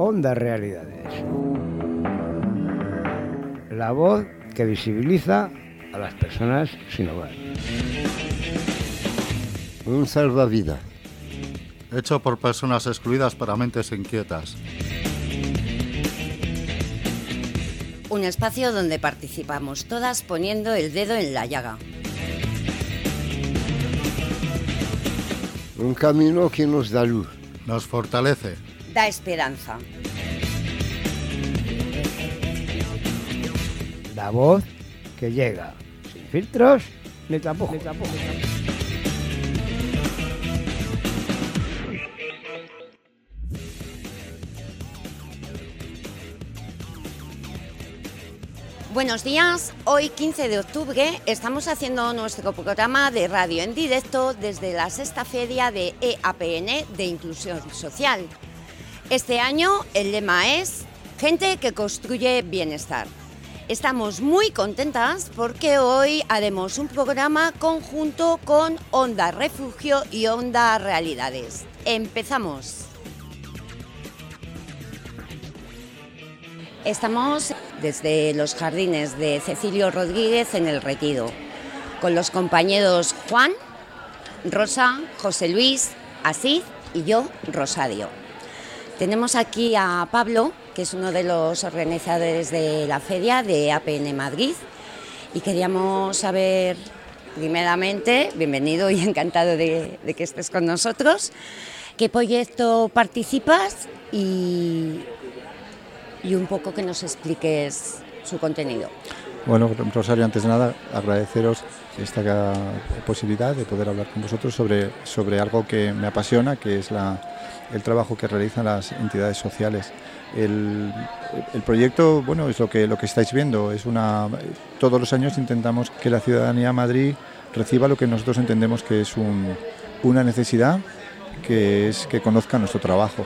Onda Realidades. La voz que visibiliza a las personas sin hogar. Un salvavidas. Hecho por personas excluidas para mentes inquietas. Un espacio donde participamos todas poniendo el dedo en la llaga. Un camino que nos da luz. Nos fortalece. Da esperanza. La voz que llega. Sin filtros ni tampoco. Ni tampoco. Buenos días, hoy 15 de octubre estamos haciendo nuestro programa de radio en directo desde la sexta feria de EAPN de Inclusión Social. Este año el lema es Gente que construye bienestar. Estamos muy contentas porque hoy haremos un programa conjunto con Onda Refugio y Onda Realidades. Empezamos. Estamos desde los jardines de Cecilio Rodríguez en el Retiro, con los compañeros Juan, Rosa, José Luis, Asís y yo, Rosario. Tenemos aquí a Pablo, que es uno de los organizadores de la feria de APN Madrid, y queríamos saber, primeramente, bienvenido y encantado de, que estés con nosotros, qué proyecto participas y y un poco que nos expliques su contenido. Bueno, Rosario, antes de nada, agradeceros esta posibilidad de poder hablar con vosotros sobre, sobre algo que me apasiona, que es la, el trabajo que realizan las entidades sociales. El, el, proyecto, bueno, es lo que, lo que estáis viendo. Es una, todos los años intentamos que la ciudadanía de Madrid reciba lo que nosotros entendemos que es un, una necesidad que es que conozcan nuestro trabajo.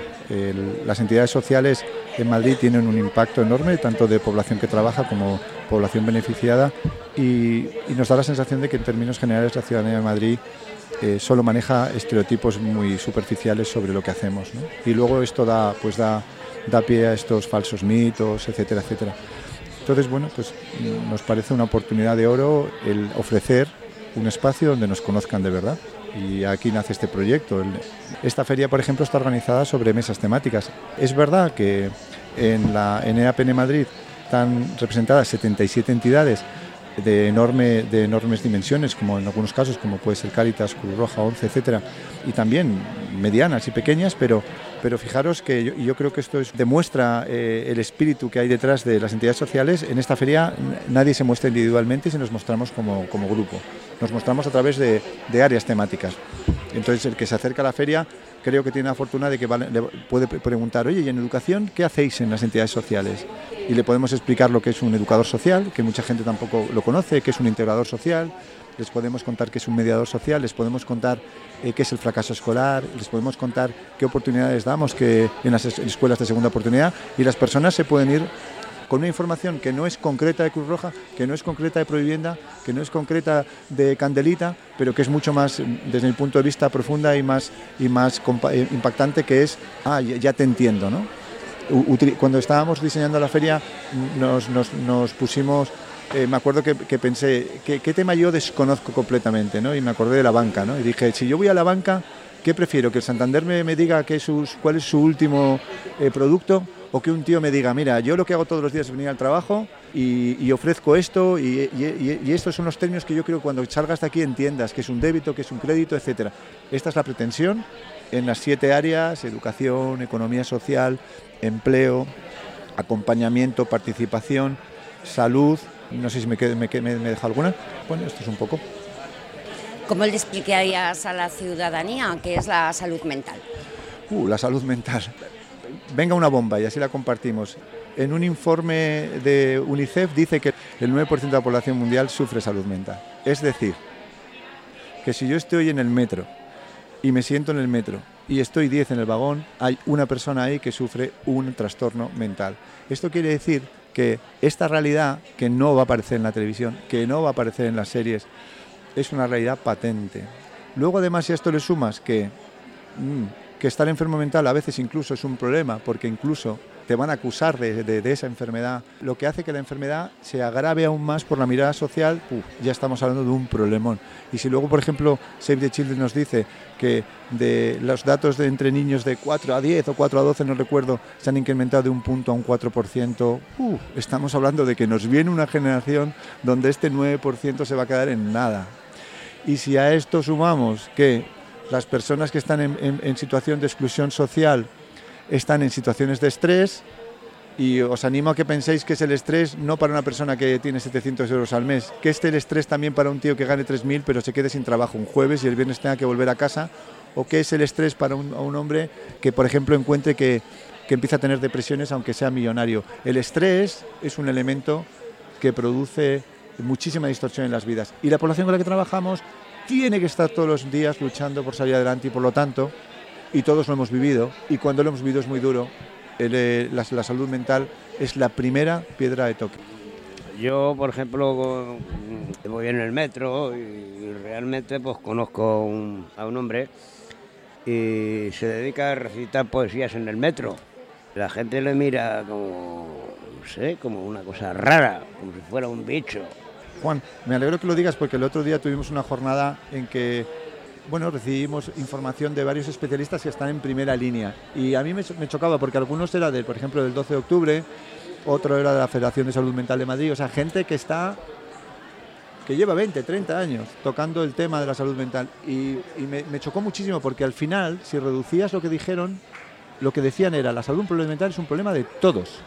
las entidades sociales en Madrid tienen un impacto enorme, tanto de población que trabaja como población beneficiada, y, nos da la sensación de que en términos generales la ciudadanía de Madrid eh, solo maneja estereotipos muy superficiales sobre lo que hacemos. Y luego esto da, pues da, da pie a estos falsos mitos, etcétera, etcétera. Entonces, bueno, pues nos parece una oportunidad de oro el ofrecer un espacio donde nos conozcan de verdad y aquí nace este proyecto. Esta feria, por ejemplo, está organizada sobre mesas temáticas. Es verdad que en la EAPN Madrid están representadas 77 entidades de, enorme, de enormes dimensiones, como en algunos casos, como puede ser Cáritas, Cruz Roja, ONCE, etcétera, y también medianas y pequeñas, pero, pero fijaros que yo, creo que esto es, demuestra eh, el espíritu que hay detrás de las entidades sociales. En esta feria nadie se muestra individualmente, se nos mostramos como, como grupo nos mostramos a través de, áreas temáticas. Entonces el que se acerca a la feria creo que tiene la fortuna de que puede preguntar, oye, ¿y en educación qué hacéis en las entidades sociales? Y le podemos explicar lo que es un educador social, que mucha gente tampoco lo conoce, que es un integrador social, les podemos contar qué es un mediador social, les podemos contar eh, qué es el fracaso escolar, les podemos contar qué oportunidades damos que en las escuelas de segunda oportunidad y las personas se pueden ir con una información que no es concreta de Cruz Roja, que no es concreta de Provivienda, que no es concreta de Candelita, pero que es mucho más, desde mi punto de vista, profunda y más, y más eh, impactante, que es, ah, ya te entiendo, ¿no? Cuando estábamos diseñando la feria nos, pusimos, eh, me acuerdo que, pensé, ¿qué, tema yo desconozco completamente? ¿no? Y me acordé de la banca, ¿no? Y dije, si yo voy a la banca, ¿qué prefiero? ¿Que el Santander me, diga que sus, cuál es su último eh, producto? O que un tío me diga, mira, yo lo que hago todos los días es venir al trabajo y, ofrezco esto y, estos son los términos que yo creo que cuando salgas de aquí entiendas, que es un débito, que es un crédito, etcétera. Esta es la pretensión en las siete áreas, educación, economía social, empleo, acompañamiento, participación, salud, no sé si me, me, me, deja alguna. Bueno, esto es un poco. ¿Cómo le explicarías a la ciudadanía qué es la salud mental? Uh, la salud mental venga una bomba y así la compartimos. En un informe de UNICEF dice que el 9% de la población mundial sufre salud mental. Es decir, que si yo estoy en el metro y me siento en el metro y estoy 10 en el vagón, hay una persona ahí que sufre un trastorno mental. Esto quiere decir que esta realidad, que no va a aparecer en la televisión, que no va a aparecer en las series, es una realidad patente. Luego además si a esto le sumas que mm, que estar enfermo mental a veces incluso es un problema, porque incluso te van a acusar de, esa enfermedad, lo que hace que la enfermedad se agrave aún más por la mirada social, ya estamos hablando de un problemón. Y si luego, por ejemplo, Save the Children nos dice que de los datos de entre niños de 4 a 10 o 4 a 12, no recuerdo, se han incrementado de un punto a un 4%, estamos hablando de que nos viene una generación donde este 9% se va a quedar en nada. Y si a esto sumamos que las personas que están en situación de exclusión social están en situaciones de estrés y os animo a que penséis que es el estrés no para una persona que tiene 700 euros al mes, que esté el estrés también para un tío que gane 3.000 pero se quede sin trabajo un jueves y el viernes tenga que volver a casa, o que es el estrés para un, hombre que, por ejemplo, encuentre que, que empieza a tener depresiones aunque sea millonario. El estrés es un elemento que produce muchísima distorsión en las vidas y la población con la que trabajamos tiene que estar todos los días luchando por salir adelante y por lo tanto y todos lo hemos vivido y cuando lo hemos vivido es muy duro. Eh, la, salud mental es la primera piedra de toque. Yo, por ejemplo, voy en el metro y realmente pues conozco a un hombre y se dedica a recitar poesías en el metro. La gente le mira como, sé, como una cosa rara, como si fuera un bicho. Juan, me alegro que lo digas porque el otro día tuvimos una jornada en que bueno, recibimos información de varios especialistas que están en primera línea. Y a mí me, chocaba porque algunos eran, de, por ejemplo, del 12 de octubre, otro era de la Federación de Salud Mental de Madrid, o sea, gente que está que lleva 20, 30 años tocando el tema de la salud mental. Y, me, me, chocó muchísimo porque al final, si reducías lo que dijeron, lo que decían era, la salud mental es un problema de todos.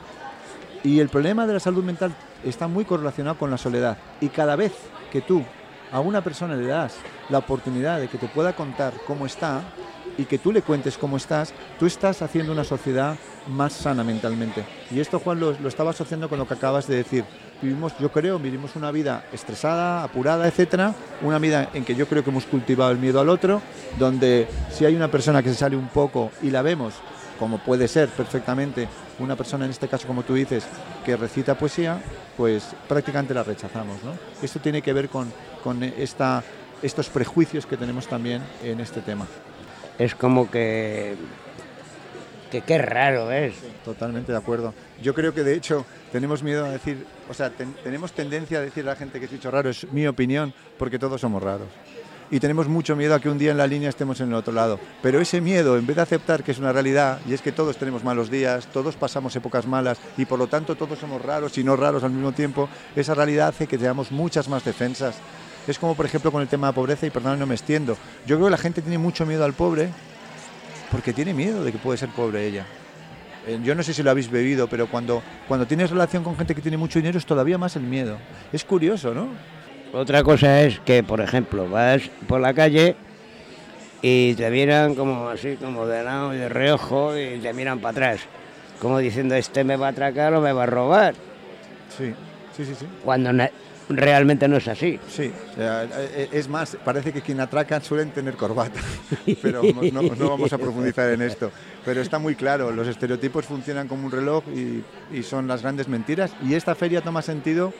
Y el problema de la salud mental está muy correlacionado con la soledad. Y cada vez que tú a una persona le das la oportunidad de que te pueda contar cómo está y que tú le cuentes cómo estás, tú estás haciendo una sociedad más sana mentalmente. Y esto, Juan, lo, lo estaba asociando con lo que acabas de decir. Vivimos, yo creo, vivimos una vida estresada, apurada, etcétera, una vida en que yo creo que hemos cultivado el miedo al otro, donde si hay una persona que se sale un poco y la vemos, como puede ser perfectamente una persona en este caso, como tú dices, que recita poesía, pues prácticamente la rechazamos. ¿no? Esto tiene que ver con, con esta, estos prejuicios que tenemos también en este tema. Es como que que qué raro es. totalmente de acuerdo. Yo creo que de hecho tenemos miedo a decir, o sea, tenemos tendencia a decir a la gente que es dicho raro, es mi opinión, porque todos somos raros y tenemos mucho miedo a que un día en la línea estemos en el otro lado. Pero ese miedo, en vez de aceptar que es una realidad, y es que todos tenemos malos días, todos pasamos épocas malas y por lo tanto todos somos raros y no raros al mismo tiempo, esa realidad hace que tengamos muchas más defensas. Es como por ejemplo con el tema de la pobreza y perdón, no me extiendo. Yo creo que la gente tiene mucho miedo al pobre porque tiene miedo de que puede ser pobre ella. Eh, yo no sé si lo habéis bebido, pero cuando, cuando tienes relación con gente que tiene mucho dinero es todavía más el miedo. Es curioso, ¿no? Otra cosa es que, por ejemplo, vas por la calle y te miran como así, como de lado y de reojo y te miran para atrás, como diciendo, este me va a atracar o me va a robar. Sí, sí, sí, sí. Cuando realmente no es así. Sí, e, es más, parece que quien atraca suelen tener corbata, pero no, no, vamos a profundizar en esto. Pero está muy claro, los estereotipos funcionan como un reloj y, y son las grandes mentiras y esta feria toma sentido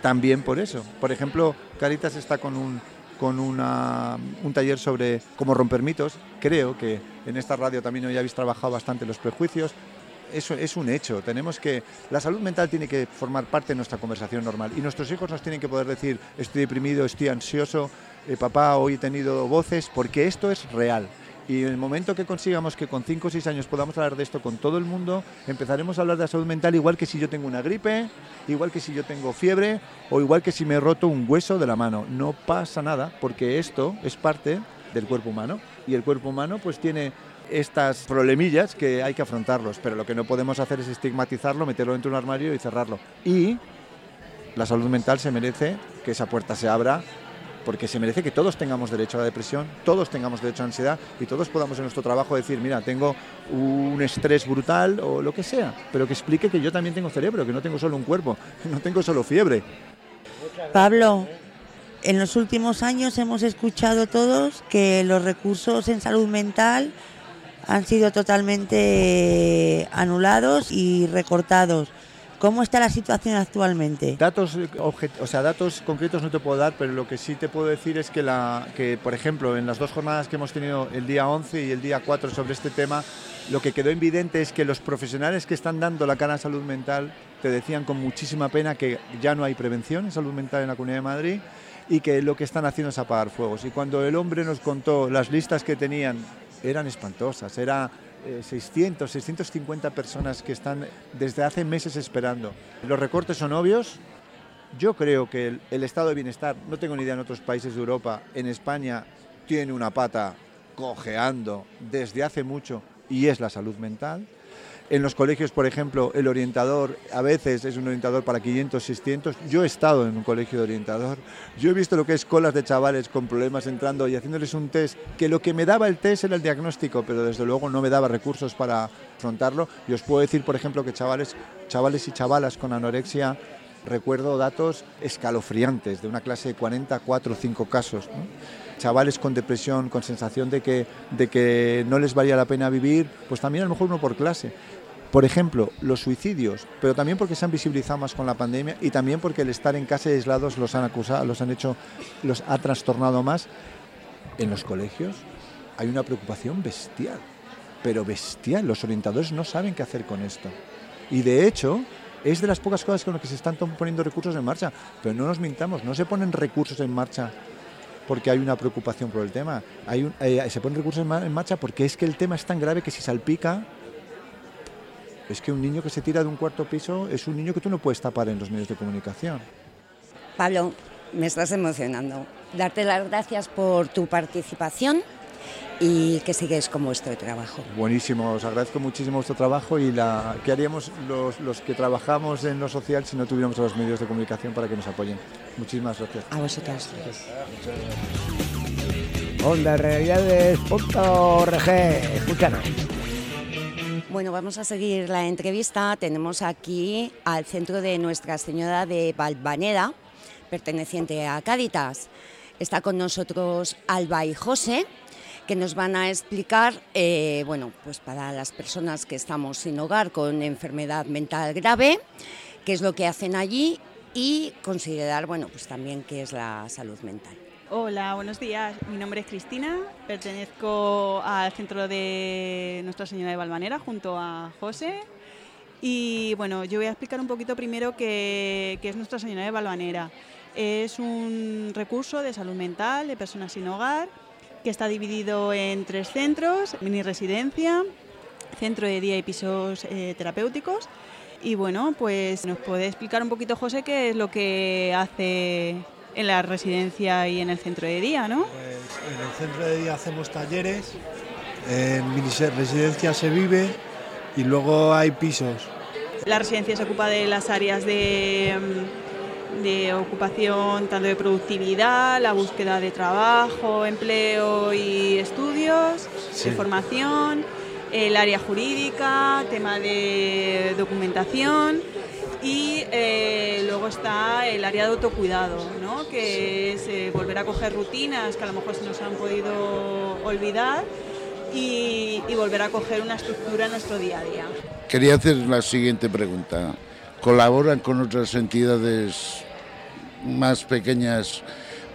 también por eso. Por ejemplo, Caritas está con un, con una, un taller sobre cómo romper mitos. Creo que en esta radio también hoy habéis trabajado bastante los prejuicios. Eso es un hecho. Tenemos que la salud mental tiene que formar parte de nuestra conversación normal y nuestros hijos nos tienen que poder decir estoy deprimido, estoy ansioso, eh, papá hoy he tenido voces porque esto es real. Y en el momento que consigamos que con 5 o 6 años podamos hablar de esto con todo el mundo, empezaremos a hablar de la salud mental igual que si yo tengo una gripe, igual que si yo tengo fiebre o igual que si me he roto un hueso de la mano. No pasa nada porque esto es parte del cuerpo humano y el cuerpo humano pues tiene estas problemillas que hay que afrontarlos, pero lo que no podemos hacer es estigmatizarlo, meterlo dentro de un armario y cerrarlo. Y la salud mental se merece que esa puerta se abra porque se merece que todos tengamos derecho a la depresión, todos tengamos derecho a la ansiedad y todos podamos en nuestro trabajo decir, mira, tengo un estrés brutal o lo que sea, pero que explique que yo también tengo cerebro, que no tengo solo un cuerpo, no tengo solo fiebre. Pablo, en los últimos años hemos escuchado todos que los recursos en salud mental han sido totalmente anulados y recortados ¿Cómo está la situación actualmente? Datos, eh, o sea, datos concretos no te puedo dar, pero lo que sí te puedo decir es que, la, que, por ejemplo, en las dos jornadas que hemos tenido el día 11 y el día 4 sobre este tema, lo que quedó evidente es que los profesionales que están dando la cara a salud mental te decían con muchísima pena que ya no hay prevención en salud mental en la Comunidad de Madrid y que lo que están haciendo es apagar fuegos. Y cuando el hombre nos contó las listas que tenían, eran espantosas, era 600, eh, 650 personas que están desde hace meses esperando. Los recortes son obvios. Yo creo que el, el estado de bienestar, no tengo ni idea en otros países de Europa, en España tiene una pata cojeando desde hace mucho y es la salud mental. En los colegios, por ejemplo, el orientador a veces es un orientador para 500, 600. Yo he estado en un colegio de orientador. Yo he visto lo que es colas de chavales con problemas entrando y haciéndoles un test, que lo que me daba el test era el diagnóstico, pero desde luego no me daba recursos para afrontarlo. Y os puedo decir, por ejemplo, que chavales, chavales y chavalas con anorexia recuerdo datos escalofriantes de una clase de 40, 4 o 5 casos. Chavales con depresión, con sensación de que, de que no les valía la pena vivir, pues también a lo mejor uno por clase. Por ejemplo, los suicidios, pero también porque se han visibilizado más con la pandemia y también porque el estar en casa aislados los han acusado, los han hecho, los ha trastornado más. En los colegios hay una preocupación bestial, pero bestial. Los orientadores no saben qué hacer con esto. Y de hecho, es de las pocas cosas con las que se están poniendo recursos en marcha. Pero no nos mintamos, no se ponen recursos en marcha porque hay una preocupación por el tema. Hay eh, se ponen recursos en marcha porque es que el tema es tan grave que si salpica es que un niño que se tira de un cuarto piso es un niño que tú no puedes tapar en los medios de comunicación. Pablo, me estás emocionando. Darte las gracias por tu participación y que sigues con vuestro trabajo. Buenísimo, os agradezco muchísimo vuestro trabajo y la, qué haríamos los, los que trabajamos en lo social si no tuviéramos a los medios de comunicación para que nos apoyen. Muchísimas gracias. A vosotros. Onda Realidades.org, escúchanos. Bueno, vamos a seguir la entrevista. Tenemos aquí al centro de Nuestra Señora de Valvaneda, perteneciente a Cáditas. Está con nosotros Alba y José, que nos van a explicar, eh, bueno, pues para las personas que estamos sin hogar con enfermedad mental grave, qué es lo que hacen allí y considerar, bueno, pues también qué es la salud mental. Hola, buenos días. Mi nombre es Cristina, pertenezco al centro de Nuestra Señora de Valvanera junto a José. Y bueno, yo voy a explicar un poquito primero qué, es Nuestra Señora de Valvanera. Es un recurso de salud mental de personas sin hogar que está dividido en tres centros, mini residencia, centro de día y pisos eh, terapéuticos. Y bueno, pues nos puede explicar un poquito José qué es lo que hace en la residencia y en el centro de día, ¿no? Pues en el centro de día hacemos talleres, en mi residencia se vive y luego hay pisos. La residencia se ocupa de las áreas de, mm, de ocupación, tanto de productividad, la búsqueda de trabajo, empleo y estudios, de formación, el área jurídica, tema de documentación y eh, luego está el área de autocuidado, ¿no? que es eh, volver a coger rutinas que a lo mejor se nos han podido olvidar y, volver a coger una estructura en nuestro día a día. Quería hacer la siguiente pregunta. ¿Colaboran con otras entidades más pequeñas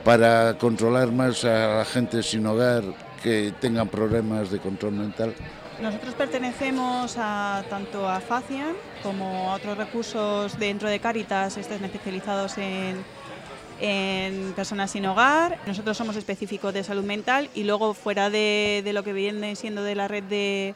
para controlar más a la gente sin hogar que tengan problemas de control mental? Nosotros pertenecemos a, tanto a FACIAN como otros recursos dentro de Cáritas, estos especializados en, personas sin hogar. Nosotros somos específicos de salud mental y luego fuera de, lo que viene siendo de la red de,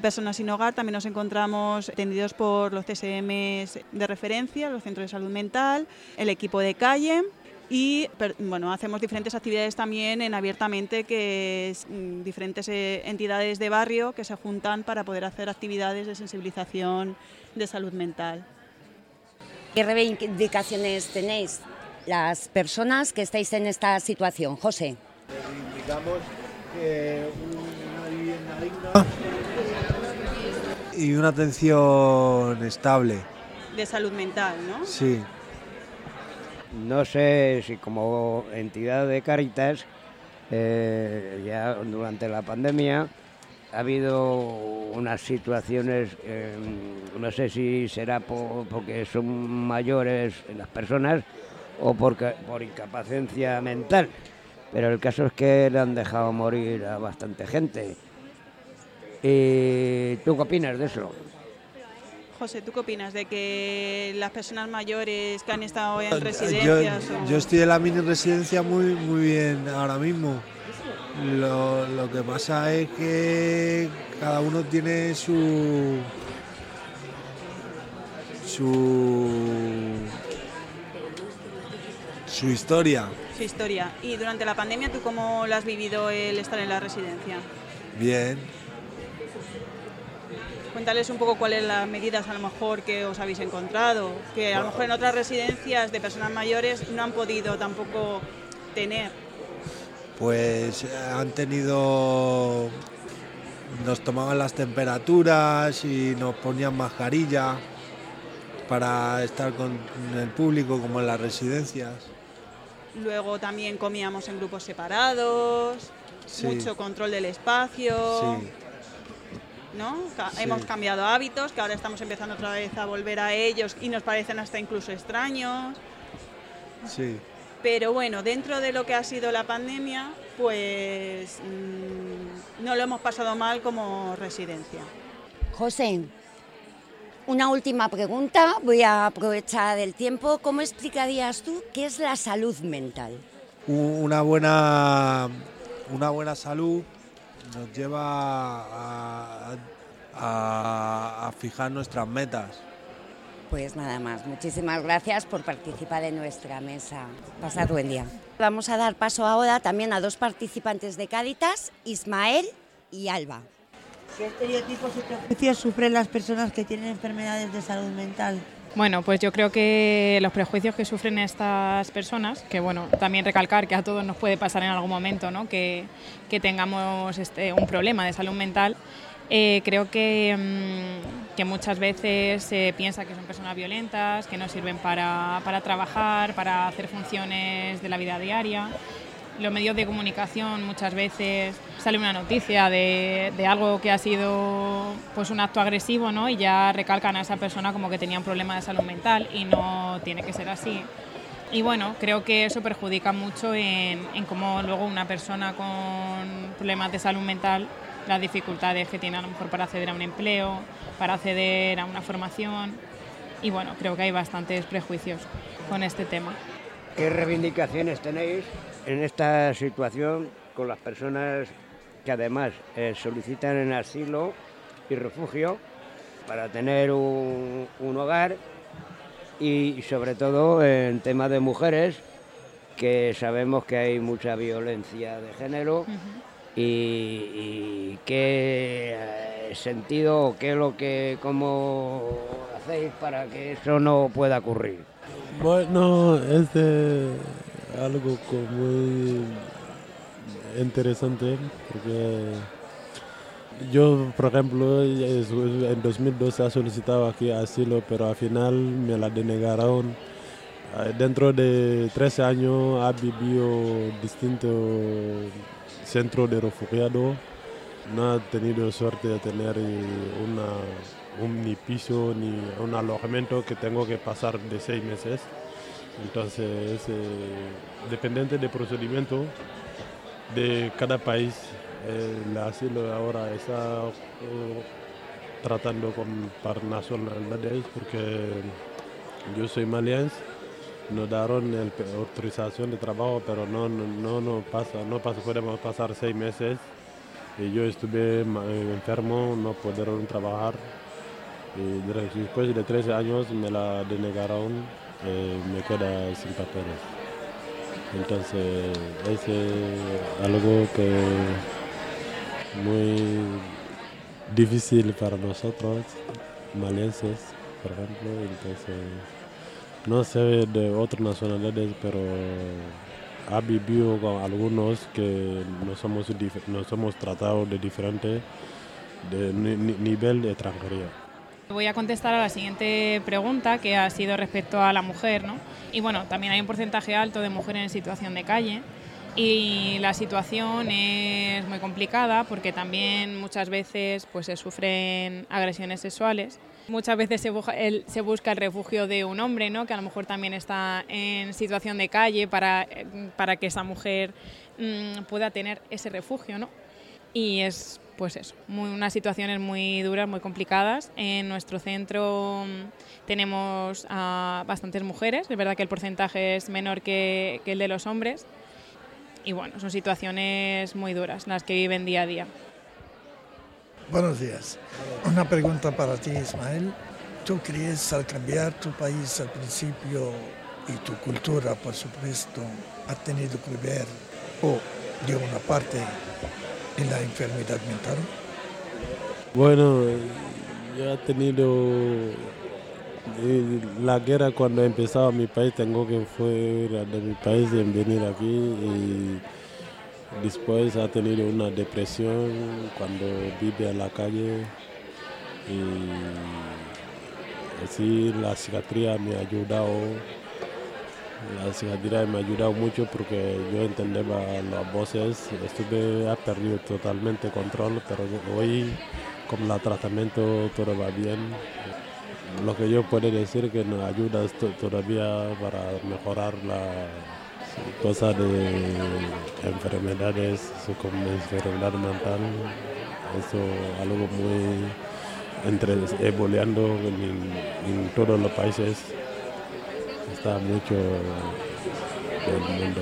personas sin hogar, también nos encontramos atendidos por los CSM de referencia, los centros de salud mental, el equipo de calle y bueno, hacemos diferentes actividades también en abiertamente, que es mm, diferentes eh, entidades de barrio que se juntan para poder hacer actividades de sensibilización de salud mental. ¿Qué reivindicaciones tenéis las personas que estáis en esta situación? José. Reivindicamos que una vivienda digna y una atención estable. De salud mental, ¿no? Sí. No sé si como entidad de Caritas, eh, ya durante la pandemia, ha habido unas situaciones, eh, no sé si será por- porque son mayores las personas o porque, por incapacencia mental, pero el caso es que le han dejado morir a bastante gente. ¿Y tú qué opinas de eso? José, ¿tú qué opinas de que las personas mayores que han estado en Yo, residencias o- yo estoy en la mini residencia muy, muy bien ahora mismo. Lo, lo que pasa es que cada uno tiene su su su historia. su historia? Y durante la pandemia, ¿tú cómo lo has vivido el estar en la residencia? Bien. Cuéntales un poco cuáles las medidas a lo mejor que os habéis encontrado, que a lo mejor en otras residencias de personas mayores no han podido tampoco tener. Pues eh, han tenido nos tomaban las temperaturas y nos ponían mascarilla para estar con el público como en las residencias. Luego también comíamos en grupos separados, Sí. mucho control del espacio. Sí. ¿No? Ca- Sí. Hemos cambiado hábitos, que ahora estamos empezando otra vez a volver a ellos y nos parecen hasta incluso extraños. Sí. Pero bueno, dentro de lo que ha sido la pandemia, pues mm, no lo hemos pasado mal como residencia. José, una última pregunta. Voy a aprovechar el tiempo. ¿Cómo explicarías tú qué es la salud mental? Una buena, una buena salud nos lleva a, a- a fijar nuestras metas. Pues nada más, muchísimas gracias por participar en nuestra mesa. Pasad buen día. Vamos a dar paso ahora también a dos participantes de Cáritas, Ismael y Alba. ¿Qué estereotipos y prejuicios sufren las personas que tienen enfermedades de salud mental? Bueno, pues yo creo que los prejuicios que sufren estas personas, que bueno, también recalcar que a todos nos puede pasar en algún momento, ¿no? que, que tengamos este, un problema de salud mental, eh, creo que, mm, que muchas veces se piensa que son personas violentas, que no sirven para, para trabajar, para hacer funciones de la vida diaria. Los medios de comunicación muchas veces sale una noticia de, de algo que ha sido pues un acto agresivo ¿no? y ya recalcan a esa persona como que tenía un problema de salud mental y no tiene que ser así. Y bueno, creo que eso perjudica mucho en, en cómo luego una persona con problemas de salud mental, las dificultades que tiene a lo mejor para acceder a un empleo, para acceder a una formación. Y bueno, creo que hay bastantes prejuicios con este tema. ¿Qué reivindicaciones tenéis en esta situación con las personas que además eh, solicitan en asilo y refugio para tener un, un hogar y sobre todo en tema de mujeres que sabemos que hay mucha violencia de género y, y qué eh, sentido o qué es lo que cómo hacéis para que eso no pueda ocurrir. Bueno, es eh, algo muy interesante porque yo, por ejemplo, en 2012 he solicitado aquí asilo, pero al final me la denegaron. Eh, Dentro de 13 años ha vivido distintos centros de refugiados. No he tenido suerte de tener eh, una, un ni piso ni un alojamiento que tengo que pasar de seis meses. Entonces, eh, dependiente del procedimiento de cada país, eh, el asilo ahora está eh, tratando con par nacionalidades porque yo soy maliense, nos dieron el autorización de trabajo, pero no, no, no, pasa, no pasa, podemos pasar seis meses. Y yo estuve eh, enfermo, no pudieron trabajar. Y de- después de 13 años me la denegaron, eh, me queda sin papeles. Entonces es algo que muy difícil para nosotros, malienses, por ejemplo. Entonces, no sé de otras nacionalidades, pero ha vivido con algunos que no somos, dif- no somos tratados de diferente de ni- ni- nivel de extranjería. Voy a contestar a la siguiente pregunta, que ha sido respecto a la mujer, ¿no? Y bueno, también hay un porcentaje alto de mujeres en situación de calle. y la situación es muy complicada porque también muchas veces pues, se sufren agresiones sexuales. Muchas veces se busca, el, se busca el refugio de un hombre, ¿no? que a lo mejor también está en situación de calle para, para que esa mujer mmm, pueda tener ese refugio. ¿no? Y es pues eso, muy, unas situaciones muy duras, muy complicadas. En nuestro centro mm, tenemos a bastantes mujeres, es verdad que el porcentaje es menor que, el de los hombres. Y bueno, son situaciones muy duras las que viven día a día. Buenos días. Una pregunta para ti, Ismael. ¿Tú crees al cambiar tu país al principio y tu cultura, por supuesto, ha tenido que ver, o de una parte, en la enfermedad mental? Bueno, yo he tenido la guerra cuando empezaba mi país, tengo que fuera de mi país y venir aquí y después ha tenido una depresión cuando vive en la calle y así la psiquiatría me ha ayudado la psiquiatría me ha ayudado mucho porque yo entendía las voces, estuve, perdido totalmente control, pero hoy con el tratamiento todo va bien. Lo que yo puedo decir que nos ayuda todavía para mejorar la cosa de enfermedades como enfermedad mental, eso algo muy entre evolucionando en todos los países mucho del mundo.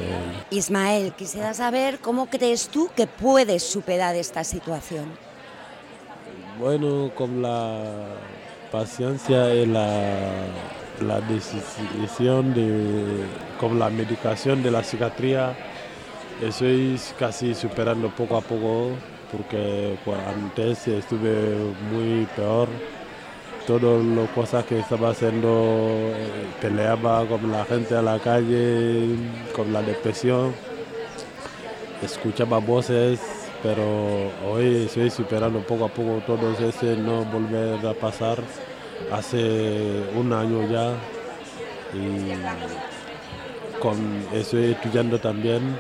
Ismael, quisiera saber cómo crees tú que puedes superar esta situación. Bueno, con la paciencia y la, la decisión de, con la medicación de la psiquiatría, estoy casi superando poco a poco porque antes estuve muy peor todas las cosas que estaba haciendo, peleaba con la gente a la calle, con la depresión, escuchaba voces, pero hoy estoy superando poco a poco todo eso, no volver a pasar. Hace un año ya y con estoy estudiando también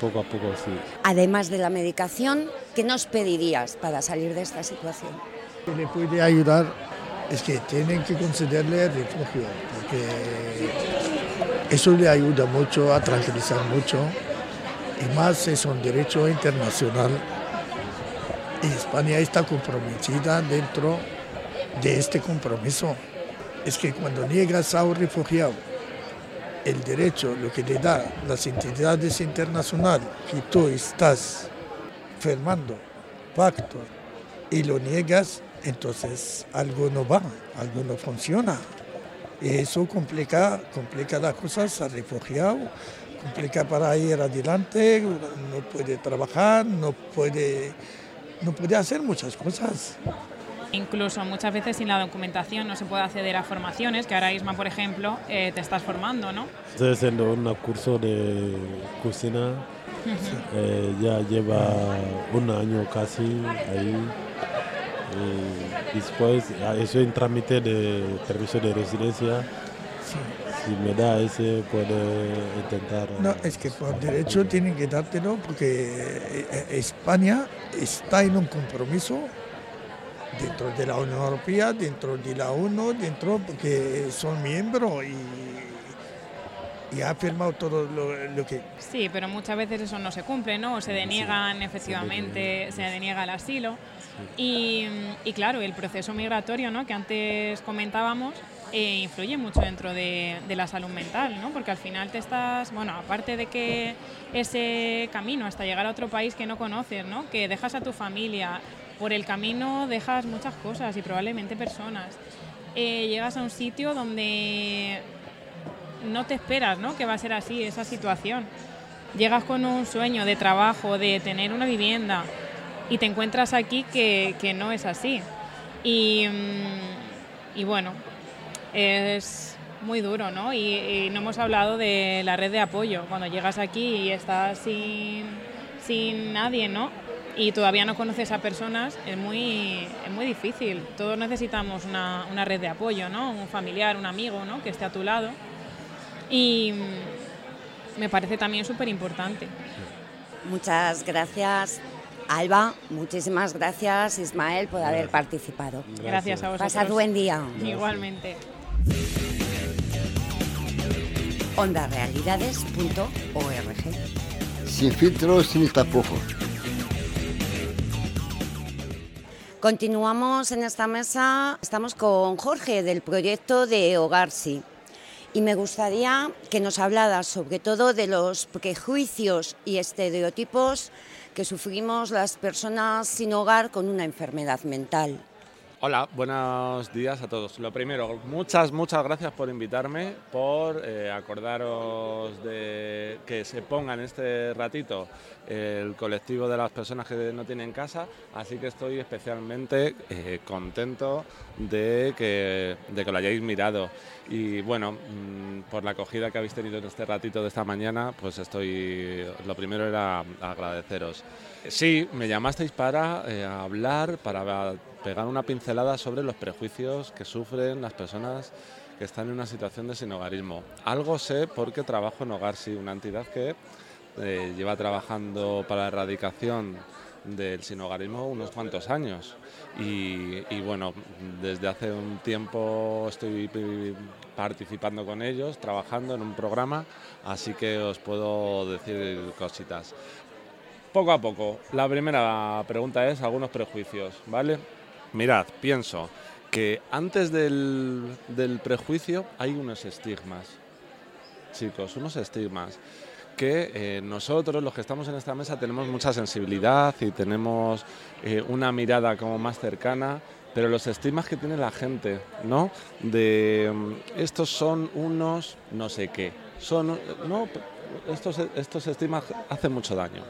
poco a poco sí. Además de la medicación, ¿qué nos pedirías para salir de esta situación? Le puede ayudar es que tienen que concederle refugio, porque eso le ayuda mucho a tranquilizar mucho, y más es un derecho internacional. Y España está comprometida dentro de este compromiso. Es que cuando niegas a un refugiado el derecho, lo que le da las entidades internacionales, que tú estás firmando pacto y lo niegas, entonces algo no va, algo no funciona. Y eso complica, complica las cosas al refugiado, complica para ir adelante, no puede trabajar, no puede, no puede hacer muchas cosas. Incluso muchas veces sin la documentación no se puede acceder a formaciones, que ahora Isma, por ejemplo, eh, te estás formando, ¿no? Estoy haciendo un curso de cocina, eh, ya lleva un año casi ahí y después eso en trámite de permiso de residencia. Si me da ese, puede intentar. No, es que por derecho tienen que dártelo porque eh, España está en un compromiso dentro de la Unión Europea, dentro de la ONU, dentro porque son miembros y y ha firmado todo lo, que... Sí, pero muchas veces eso no se cumple, ¿no? O se deniegan efectivamente, se deniega el asilo. Y, y, claro, el proceso migratorio, ¿no? Que antes comentábamos, eh, influye mucho dentro de, de, la salud mental, ¿no? Porque al final te estás, bueno, aparte de que ese camino hasta llegar a otro país que no conoces, ¿no? Que dejas a tu familia, por el camino dejas muchas cosas y probablemente personas. Eh, llegas a un sitio donde no te esperas ¿no? que va a ser así esa situación. Llegas con un sueño de trabajo, de tener una vivienda y te encuentras aquí que, que no es así. Y, mm, y, bueno, es muy duro, ¿no? Y, no hemos hablado de la red de apoyo. Cuando llegas aquí y estás sin, sin nadie, ¿no? Y todavía no conoces a personas, es muy, es muy difícil. Todos necesitamos una, una red de apoyo, ¿no? Un familiar, un amigo, ¿no? Que esté a tu lado. Y, me parece también súper importante. Muchas gracias. Alba, muchísimas gracias Ismael por haber participado. Gracias a vosotros. Pasad buen día. Igualmente. ondarealidades.org Sin filtros ni tapujos. Continuamos en esta mesa, estamos con Jorge del proyecto de Hogar Sí. Y me gustaría que nos hablara sobre todo de los prejuicios y estereotipos que sufrimos las personas sin hogar con una enfermedad mental. Hola, buenos días a todos. Lo primero, muchas, muchas gracias por invitarme, por eh, acordaros de que se ponga en este ratito el colectivo de las personas que no tienen casa, así que estoy especialmente eh, contento de que, de que lo hayáis mirado. Y bueno, mm, por la acogida que habéis tenido en este ratito de esta mañana, pues estoy, lo primero era agradeceros. Sí, me llamasteis para eh, hablar, para pegar una pincelada sobre los prejuicios que sufren las personas que están en una situación de sinhogarismo. Algo sé porque trabajo en Hogar Sí, una entidad que eh, lleva trabajando para la erradicación del sinhogarismo unos cuantos años. Y, y, bueno, desde hace un tiempo estoy participando con ellos, trabajando en un programa, así que os puedo decir cositas. Poco a poco, la primera pregunta es algunos prejuicios, ¿vale? Mirad, pienso que antes del, del prejuicio hay unos estigmas, chicos, unos estigmas que eh, nosotros, los que estamos en esta mesa, tenemos mucha sensibilidad y tenemos eh, una mirada como más cercana, pero los estigmas que tiene la gente, ¿no? De mm, estos son unos no sé qué, son, no, estos, estos estigmas hacen mucho daño.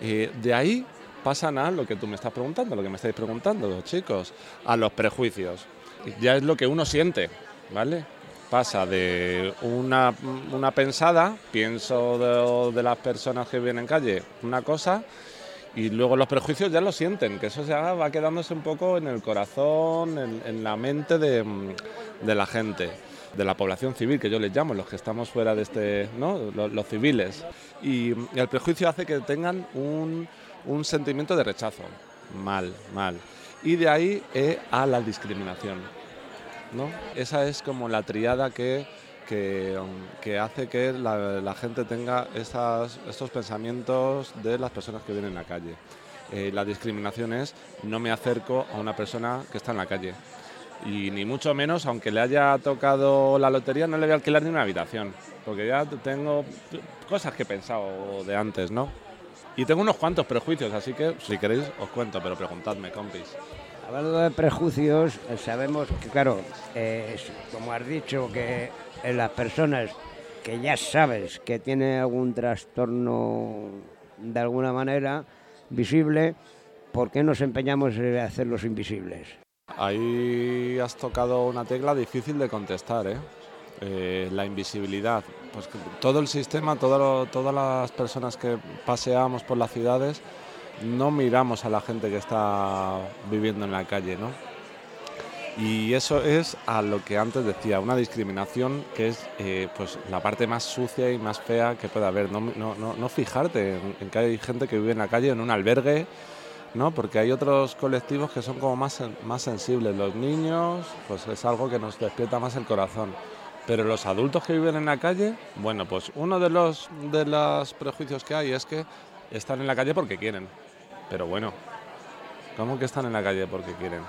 Eh, de ahí pasan a lo que tú me estás preguntando, lo que me estáis preguntando, chicos, a los prejuicios. Ya es lo que uno siente, ¿vale? Pasa de una, pensada, pienso de, las personas que vienen en calle, una cosa, y luego los prejuicios ya lo sienten, que eso se va quedándose un poco en el corazón, en, la mente de, la gente, de la población civil, que yo les llamo, los que estamos fuera de este, ¿no? los civiles. Y el prejuicio hace que tengan un, un sentimiento de rechazo. Mal, mal. Y de ahí eh, a la discriminación. ¿no? Esa es como la triada que, que, hace que la, gente tenga esas, estos pensamientos de las personas que vienen en la calle. Eh, la discriminación es no me acerco a una persona que está en la calle. Y ni mucho menos, aunque le haya tocado la lotería, no le voy a alquilar ni una habitación. Porque ya tengo cosas que he pensado de antes, ¿no? Y tengo unos cuantos prejuicios, así que si queréis os cuento, pero preguntadme, compis. Hablando de prejuicios, eh, sabemos que, claro, eh, como has dicho, que en las personas que ya sabes que tienen algún trastorno de alguna manera visible, ¿por qué nos empeñamos en hacerlos invisibles? Ahí has tocado una tecla difícil de contestar, ¿eh? Eh, la invisibilidad. Pues todo el sistema, todas las personas que paseamos por las ciudades, no miramos a la gente que está viviendo en la calle, ¿no? Y eso es a lo que antes decía, una discriminación que es eh, pues la parte más sucia y más fea que puede haber. No, no, no, fijarte en, que hay gente que vive en la calle, en un albergue, ¿no? porque hay otros colectivos que son como más, más sensibles. Los niños, pues es algo que nos despierta más el corazón. Pero los adultos que viven en la calle, bueno, pues uno de los, de los prejuicios que hay es que están en la calle porque quieren. Pero bueno, ¿cómo que están en la calle porque quieren?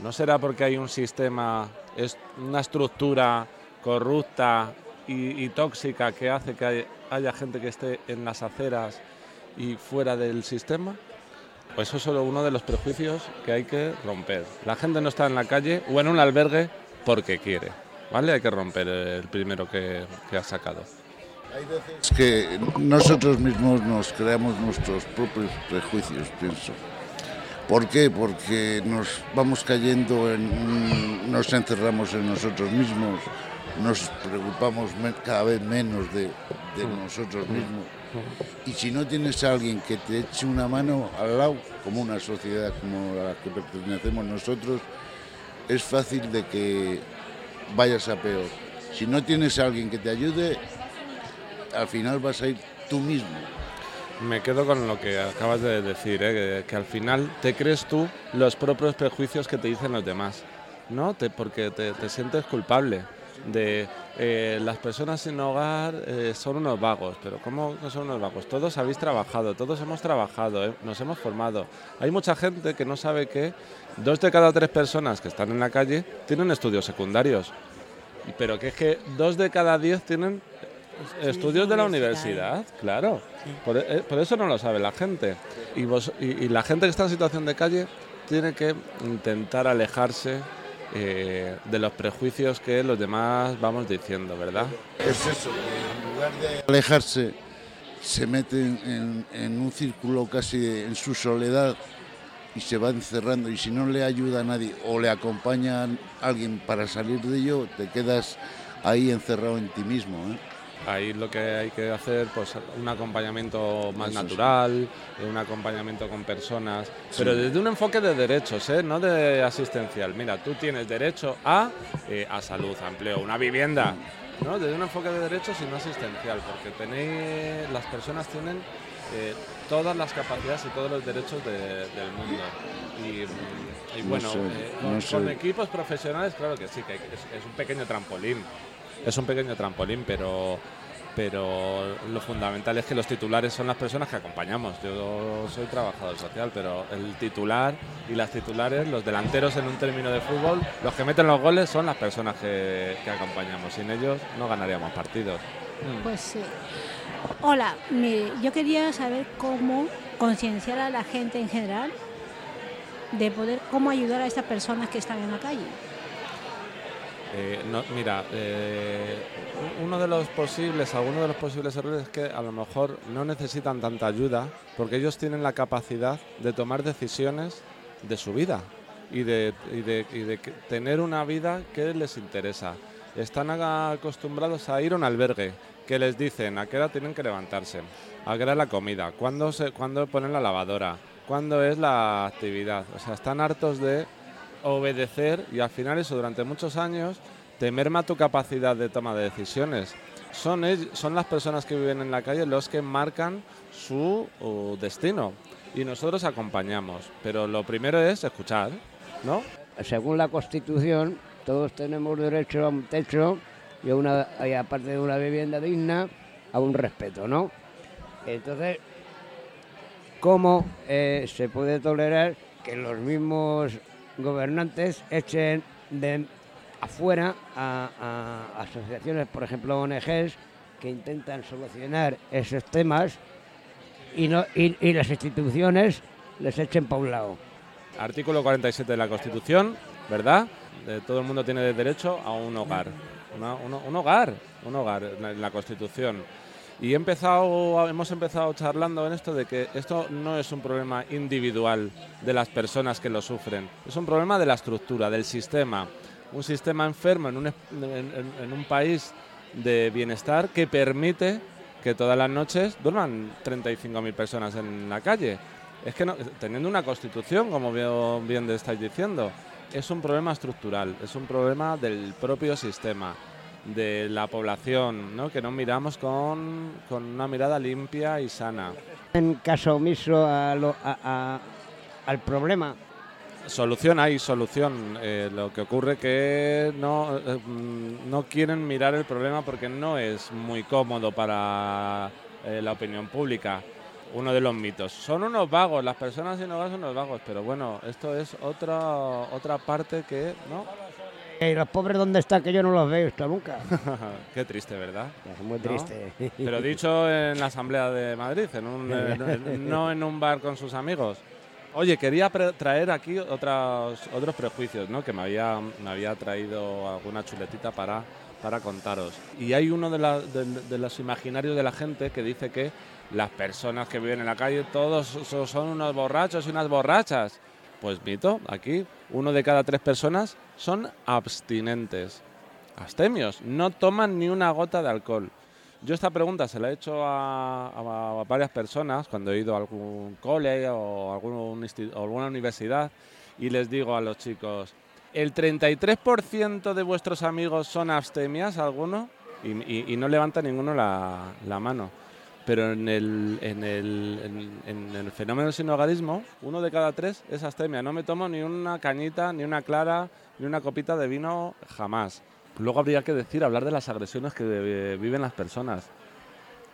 ¿No será porque hay un sistema, es una estructura corrupta y, tóxica que hace que haya gente que esté en las aceras y fuera del sistema? Pues eso es solo uno de los prejuicios que hay que romper. La gente no está en la calle o en un albergue porque quiere. ¿Vale? Hay que romper el primero que, que has sacado. Hay veces que nosotros mismos nos creamos nuestros propios prejuicios, pienso. ¿Por qué? Porque nos vamos cayendo en, nos encerramos en nosotros mismos, nos preocupamos cada vez menos de, de nosotros mismos. Y si no tienes a alguien que te eche una mano al lado, como una sociedad como la que pertenecemos nosotros, es fácil de que vayas a peor. Si no tienes a alguien que te ayude, al final vas a ir tú mismo. Me quedo con lo que acabas de decir, ¿eh? que, al final te crees tú los propios prejuicios que te dicen los demás, ¿no? Te- porque te sientes culpable de eh, las personas sin hogar eh, son unos vagos, pero ¿cómo son unos vagos? Todos habéis trabajado, todos hemos trabajado, ¿eh? nos hemos formado. Hay mucha gente que no sabe que dos de cada tres personas que están en la calle tienen estudios secundarios, pero que es que dos de cada diez tienen estudios de la universidad, claro. Por, eh, por eso no lo sabe la gente. Y, vos, y, y la gente que está en situación de calle tiene que intentar alejarse eh, de los prejuicios que los demás vamos diciendo, ¿verdad? Es eso, en lugar de alejarse, se mete en, un círculo casi en su soledad y se va encerrando y si no le ayuda a nadie o le acompaña a alguien para salir de ello, te quedas ahí encerrado en ti mismo. ¿eh? Ahí lo que hay que hacer, pues un acompañamiento más Eso natural, un acompañamiento con personas, Sí. pero desde un enfoque de derechos, ¿eh? no de asistencial. Mira, tú tienes derecho a, eh, a salud, a empleo, una vivienda, ¿no? Desde un enfoque de derechos y no asistencial, porque tenéis, las personas tienen eh, todas las capacidades y todos los derechos de- del mundo. Y, y No bueno, sé, eh, no con, sé. con equipos profesionales, claro que sí, que es un pequeño trampolín. Es un pequeño trampolín, pero, pero lo fundamental es que los titulares son las personas que acompañamos. Yo soy trabajador social, pero el titular y las titulares, los delanteros en un término de fútbol, los que meten los goles son las personas que, que acompañamos. Sin ellos no ganaríamos partidos. Mm. Pues sí. Hola, yo quería saber cómo concienciar a la gente en general de poder, cómo ayudar a estas personas que están en la calle. Eh, no, mira, eh, uno de los posibles, algunos de los posibles errores es que a lo mejor no necesitan tanta ayuda porque ellos tienen la capacidad de tomar decisiones de su vida y de, y de- tener una vida que les interesa. Están acostumbrados a ir a un albergue que les dicen a qué hora tienen que levantarse, a qué hora la comida, cuándo, se, cuándo ponen la lavadora, cuándo es la actividad. O sea, están hartos de obedecer y al final eso durante muchos años te merma tu capacidad de toma de decisiones. Son, son las personas que viven en la calle los que marcan su destino y nosotros acompañamos. Pero lo primero es escuchar, ¿no? Según la Constitución, todos tenemos derecho a un techo y, a una, y aparte de una vivienda digna, a un respeto, ¿no? Entonces, ¿cómo eh, se puede tolerar que los mismos gobernantes echen de afuera a, asociaciones, por ejemplo ONGs, que intentan solucionar esos temas y, no, y, las instituciones les echen para un lado? Artículo 47 de la Constitución, ¿verdad? Todo el mundo tiene derecho a un hogar. Un hogar, un hogar la- la Constitución. Y he empezado, hemos empezado charlando en esto de que esto no es un problema individual de las personas que lo sufren, es un problema de la estructura, del sistema. Un sistema enfermo en un, en- en un país de bienestar que permite que todas las noches duerman 35.000 personas en la calle. Es que no- teniendo una constitución, como bien, bien estáis diciendo, es un problema estructural, es un problema del propio sistema, de la población, ¿no? que no miramos con, con una mirada limpia y sana. En caso omiso a lo- a- a- al problema. Solución hay solución. eh, lo que ocurre que no, eh, mm, no quieren mirar el problema porque no es muy cómodo para eh, la opinión pública. Uno de los mitos. Son unos vagos, las personas sin hogar son unos vagos, pero bueno, esto es otra, otra parte que, ¿no? ¿Y los pobres dónde están? Que yo no los veo esto nunca. Qué triste, ¿verdad? Es muy ¿No? triste. Pero dicho en la Asamblea de Madrid, en un, no en un bar con sus amigos. Oye, quería traer aquí otros, otros prejuicios, ¿no? Que me había, me había traído alguna chuletita para, para contaros. Y hay uno de, la- de- de los imaginarios de la gente que dice que las personas que viven en la calle todos so- son unos borrachos y unas borrachas. Pues mito, aquí uno de cada tres personas son abstinentes, abstemios, no toman ni una gota de alcohol. Yo esta pregunta se la he hecho a, varias personas cuando he ido a algún cole o algún alguna universidad y les digo a los chicos, ¿el 33% de vuestros amigos son abstemias alguno? y, no levanta ninguno la mano. Pero en el, en, el, en- el fenómeno del sinogarismo, uno de cada tres es astemia. No me tomo ni una cañita, ni una clara, ni una copita de vino jamás. Luego habría que decir, hablar de las agresiones que eh, viven las personas.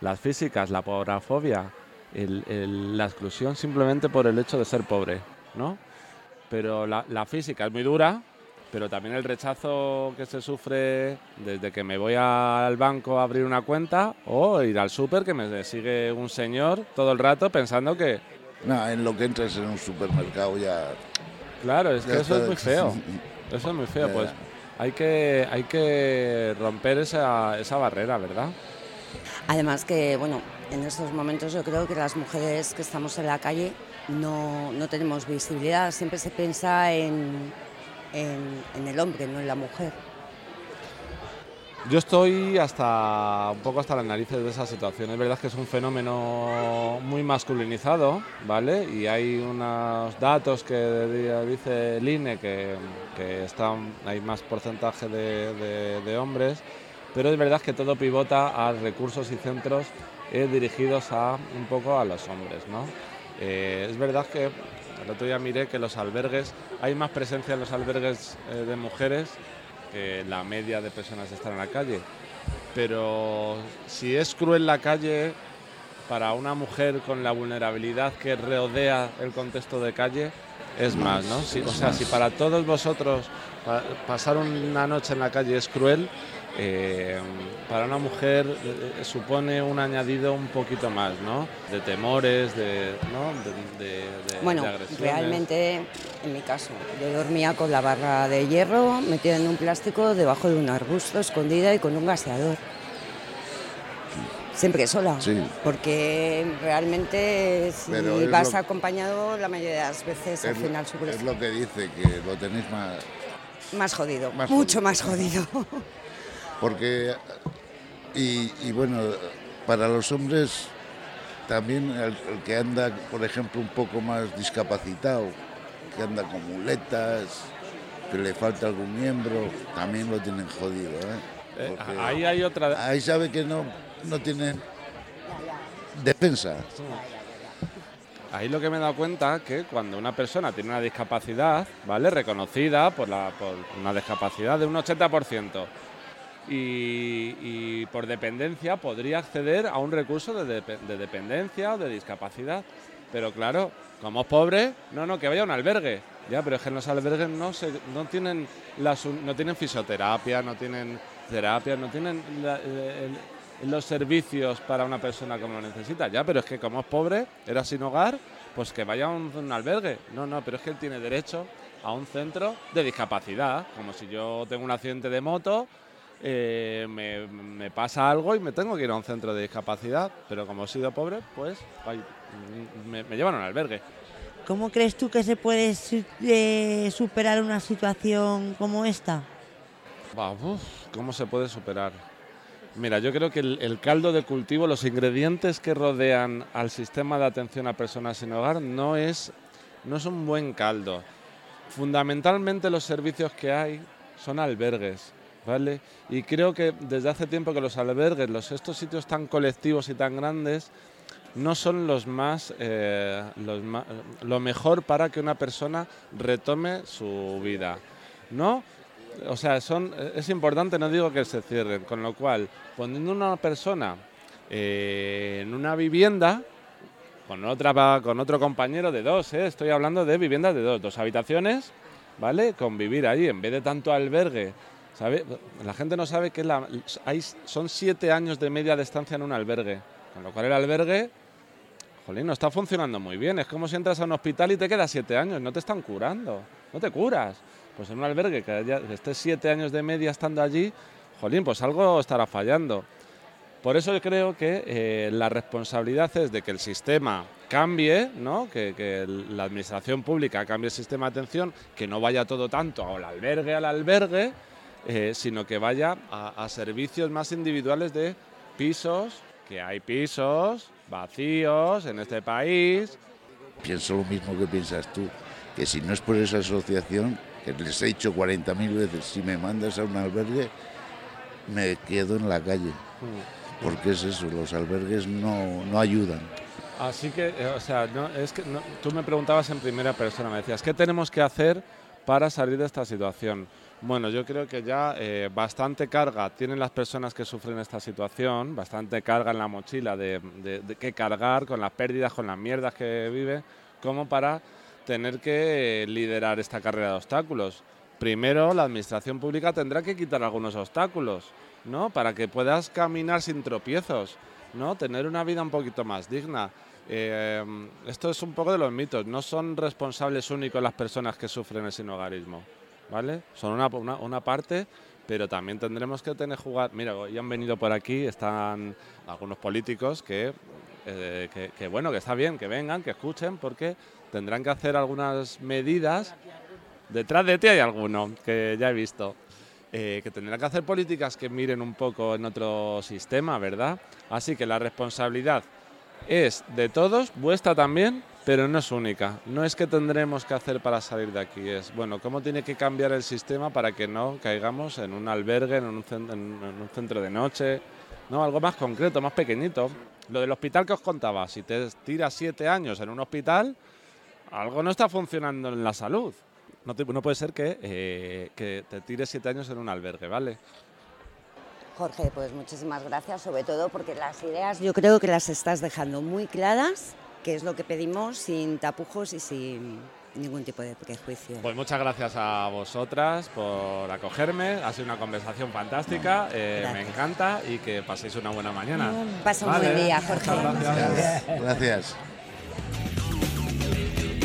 Las físicas, la el- la exclusión simplemente por el hecho de ser pobre, ¿no? Pero la física es muy dura, pero también el rechazo que se sufre desde que me voy al banco a abrir una cuenta o ir al súper que me sigue un señor todo el rato pensando que... No, en lo que entras en un supermercado ya... Claro, es que eso es muy feo. Eso es muy feo, Ya, pues hay que, hay que romper esa, esa barrera, ¿verdad? Además que, bueno, en estos momentos yo creo que las mujeres que estamos en la calle no, no tenemos visibilidad, siempre se piensa en, en- el hombre, no en la mujer. Yo estoy hasta un poco hasta las narices de esa situación. Es verdad que es un fenómeno muy masculinizado, ¿vale? Y hay unos datos que di- dice el INE que, que están, hay más porcentaje de, de- de hombres, pero es verdad que todo pivota a recursos y centros eh, dirigidos a un poco a los hombres, ¿no? Eh, es verdad que el otro día miré que los albergues, hay más presencia en los albergues eh, de mujeres que la media de personas que están en la calle. Pero si es cruel la calle para una mujer con la vulnerabilidad que rodea el contexto de calle, es más, ¿no? O sea, si para todos vosotros pa- pasar una noche en la calle es cruel, eh, para una mujer eh, supone un añadido un poquito más, ¿no? De temores, de, ¿no? de, de- de- Bueno, de agresiones. realmente, en mi caso, yo dormía con la barra de hierro metida en un plástico debajo de un arbusto, escondida y con un gaseador. Siempre sola. Sí. Porque realmente si vas lo- acompañado, la mayoría de las veces al Es, final lo- sufres es lo que dice, que lo tenéis más... más jodido, más mucho más jodido. Porque, y, y bueno, para los hombres también el, el que anda, por ejemplo, un poco más discapacitado, que anda con muletas, que le falta algún miembro, también lo tienen jodido. ¿eh? Eh, Porque ahí hay otra... Ahí sabe que no, no tienen defensa. Ahí lo que me he dado cuenta que cuando una persona tiene una discapacidad, ¿vale? Reconocida por, la, por una discapacidad de un 80%, y, por dependencia podría acceder a un recurso de, depe- de dependencia o de discapacidad. Pero claro, como es pobre, no, no, que vaya a un albergue. Ya, pero es que en los albergues no, se, no, tienen, las, no tienen fisioterapia, no tienen terapia, no tienen los servicios para una persona como lo necesita. Ya, pero es que como es pobre, era sin hogar, pues que vaya a un albergue. No, no, pero es que él tiene derecho a un centro de discapacidad. Como si yo tengo un accidente de moto, eh, me, me pasa algo y me tengo que ir a un centro de discapacidad. Pero como he sido pobre, pues ay, me, me llevan a un albergue. ¿Cómo crees tú que se puede eh, superar una situación como esta? Uf, ¿Cómo se puede superar? Mira, yo creo que el, el caldo de cultivo, los ingredientes que rodean al sistema de atención a personas sin hogar no es, no es un buen caldo. Fundamentalmente los servicios que hay son albergues, ¿vale? Y creo que desde hace tiempo que los albergues, los, estos sitios tan colectivos y tan grandes, no son los más, eh, los lo mejor para que una persona retome su vida, ¿no? O sea, son, es importante, no digo que se cierren, con lo cual, poniendo una persona eh, en una vivienda, con, otra, con otro compañero de dos, ¿eh? estoy hablando de viviendas de dos, dos habitaciones, ¿vale? Convivir allí, en vez de tanto albergue. ¿Sabe? La gente no sabe que son siete años de media de estancia en un albergue, con lo cual el albergue, jolín, no está funcionando muy bien. Es como si entras a un hospital y te quedas siete años, no te están curando, no te curas. Pues en un albergue que, estés siete años de media estando allí, jolín, pues algo estará fallando. Por eso yo creo que eh, la responsabilidad es de que el sistema cambie, ¿no? que, que la administración pública cambie el sistema de atención, que no vaya todo tanto al albergue, al albergue, eh, sino que vaya a, a servicios más individuales de pisos, que hay pisos vacíos en este país. Pienso lo mismo que piensas tú, que si no es por esa asociación, que les he dicho 40.000 veces, si me mandas a un albergue, me quedo en la calle. Mm. Porque es eso, los albergues no, no ayudan. Así que, eh, o sea, no, es que no- tú me preguntabas en primera persona, me decías, ¿qué tenemos que hacer para salir de esta situación? Bueno, yo creo que ya eh, bastante carga tienen las personas que sufren esta situación, bastante carga en la mochila de, que cargar con las pérdidas, con las mierdas que vive, como para tener que eh, liderar esta carrera de obstáculos. Primero, la administración pública tendrá que quitar algunos obstáculos, ¿no? Para que puedas caminar sin tropiezos, ¿no? Tener una vida un poquito más digna. Eh, esto es un poco de los mitos. No son responsables únicos las personas que sufren el sinhogarismo, Son una, parte, pero también tendremos que tener jugar. Mira, hoy han venido por aquí, están algunos políticos que, eh, que, que, bueno, que está bien, que vengan, que escuchen, porque tendrán que hacer algunas medidas. Detrás de ti hay alguno que ya he visto. eh, que tendrán que hacer políticas que miren un poco en otro sistema, ¿verdad? Así que la responsabilidad es de todos, vuestra también, pero no es única. No es que tendremos que hacer para salir de aquí, es, bueno, cómo tiene que cambiar el sistema para que no caigamos en un albergue, en un, cen- en- en un centro de noche, no, algo más concreto, más pequeñito. Lo del hospital que os contaba, si te tiras siete años en un hospital, algo no está funcionando en la salud. No puede ser que, eh, que te tires siete años en un albergue, ¿vale? Jorge, pues muchísimas gracias, sobre todo porque las ideas yo creo que las estás dejando muy claras, que es lo que pedimos sin tapujos y sin ningún tipo de prejuicio. Pues muchas gracias a vosotras por acogerme. Ha sido una conversación fantástica. eh, me encanta y que paséis una buena mañana. Pasa un buen día, Jorge. Gracias. Gracias.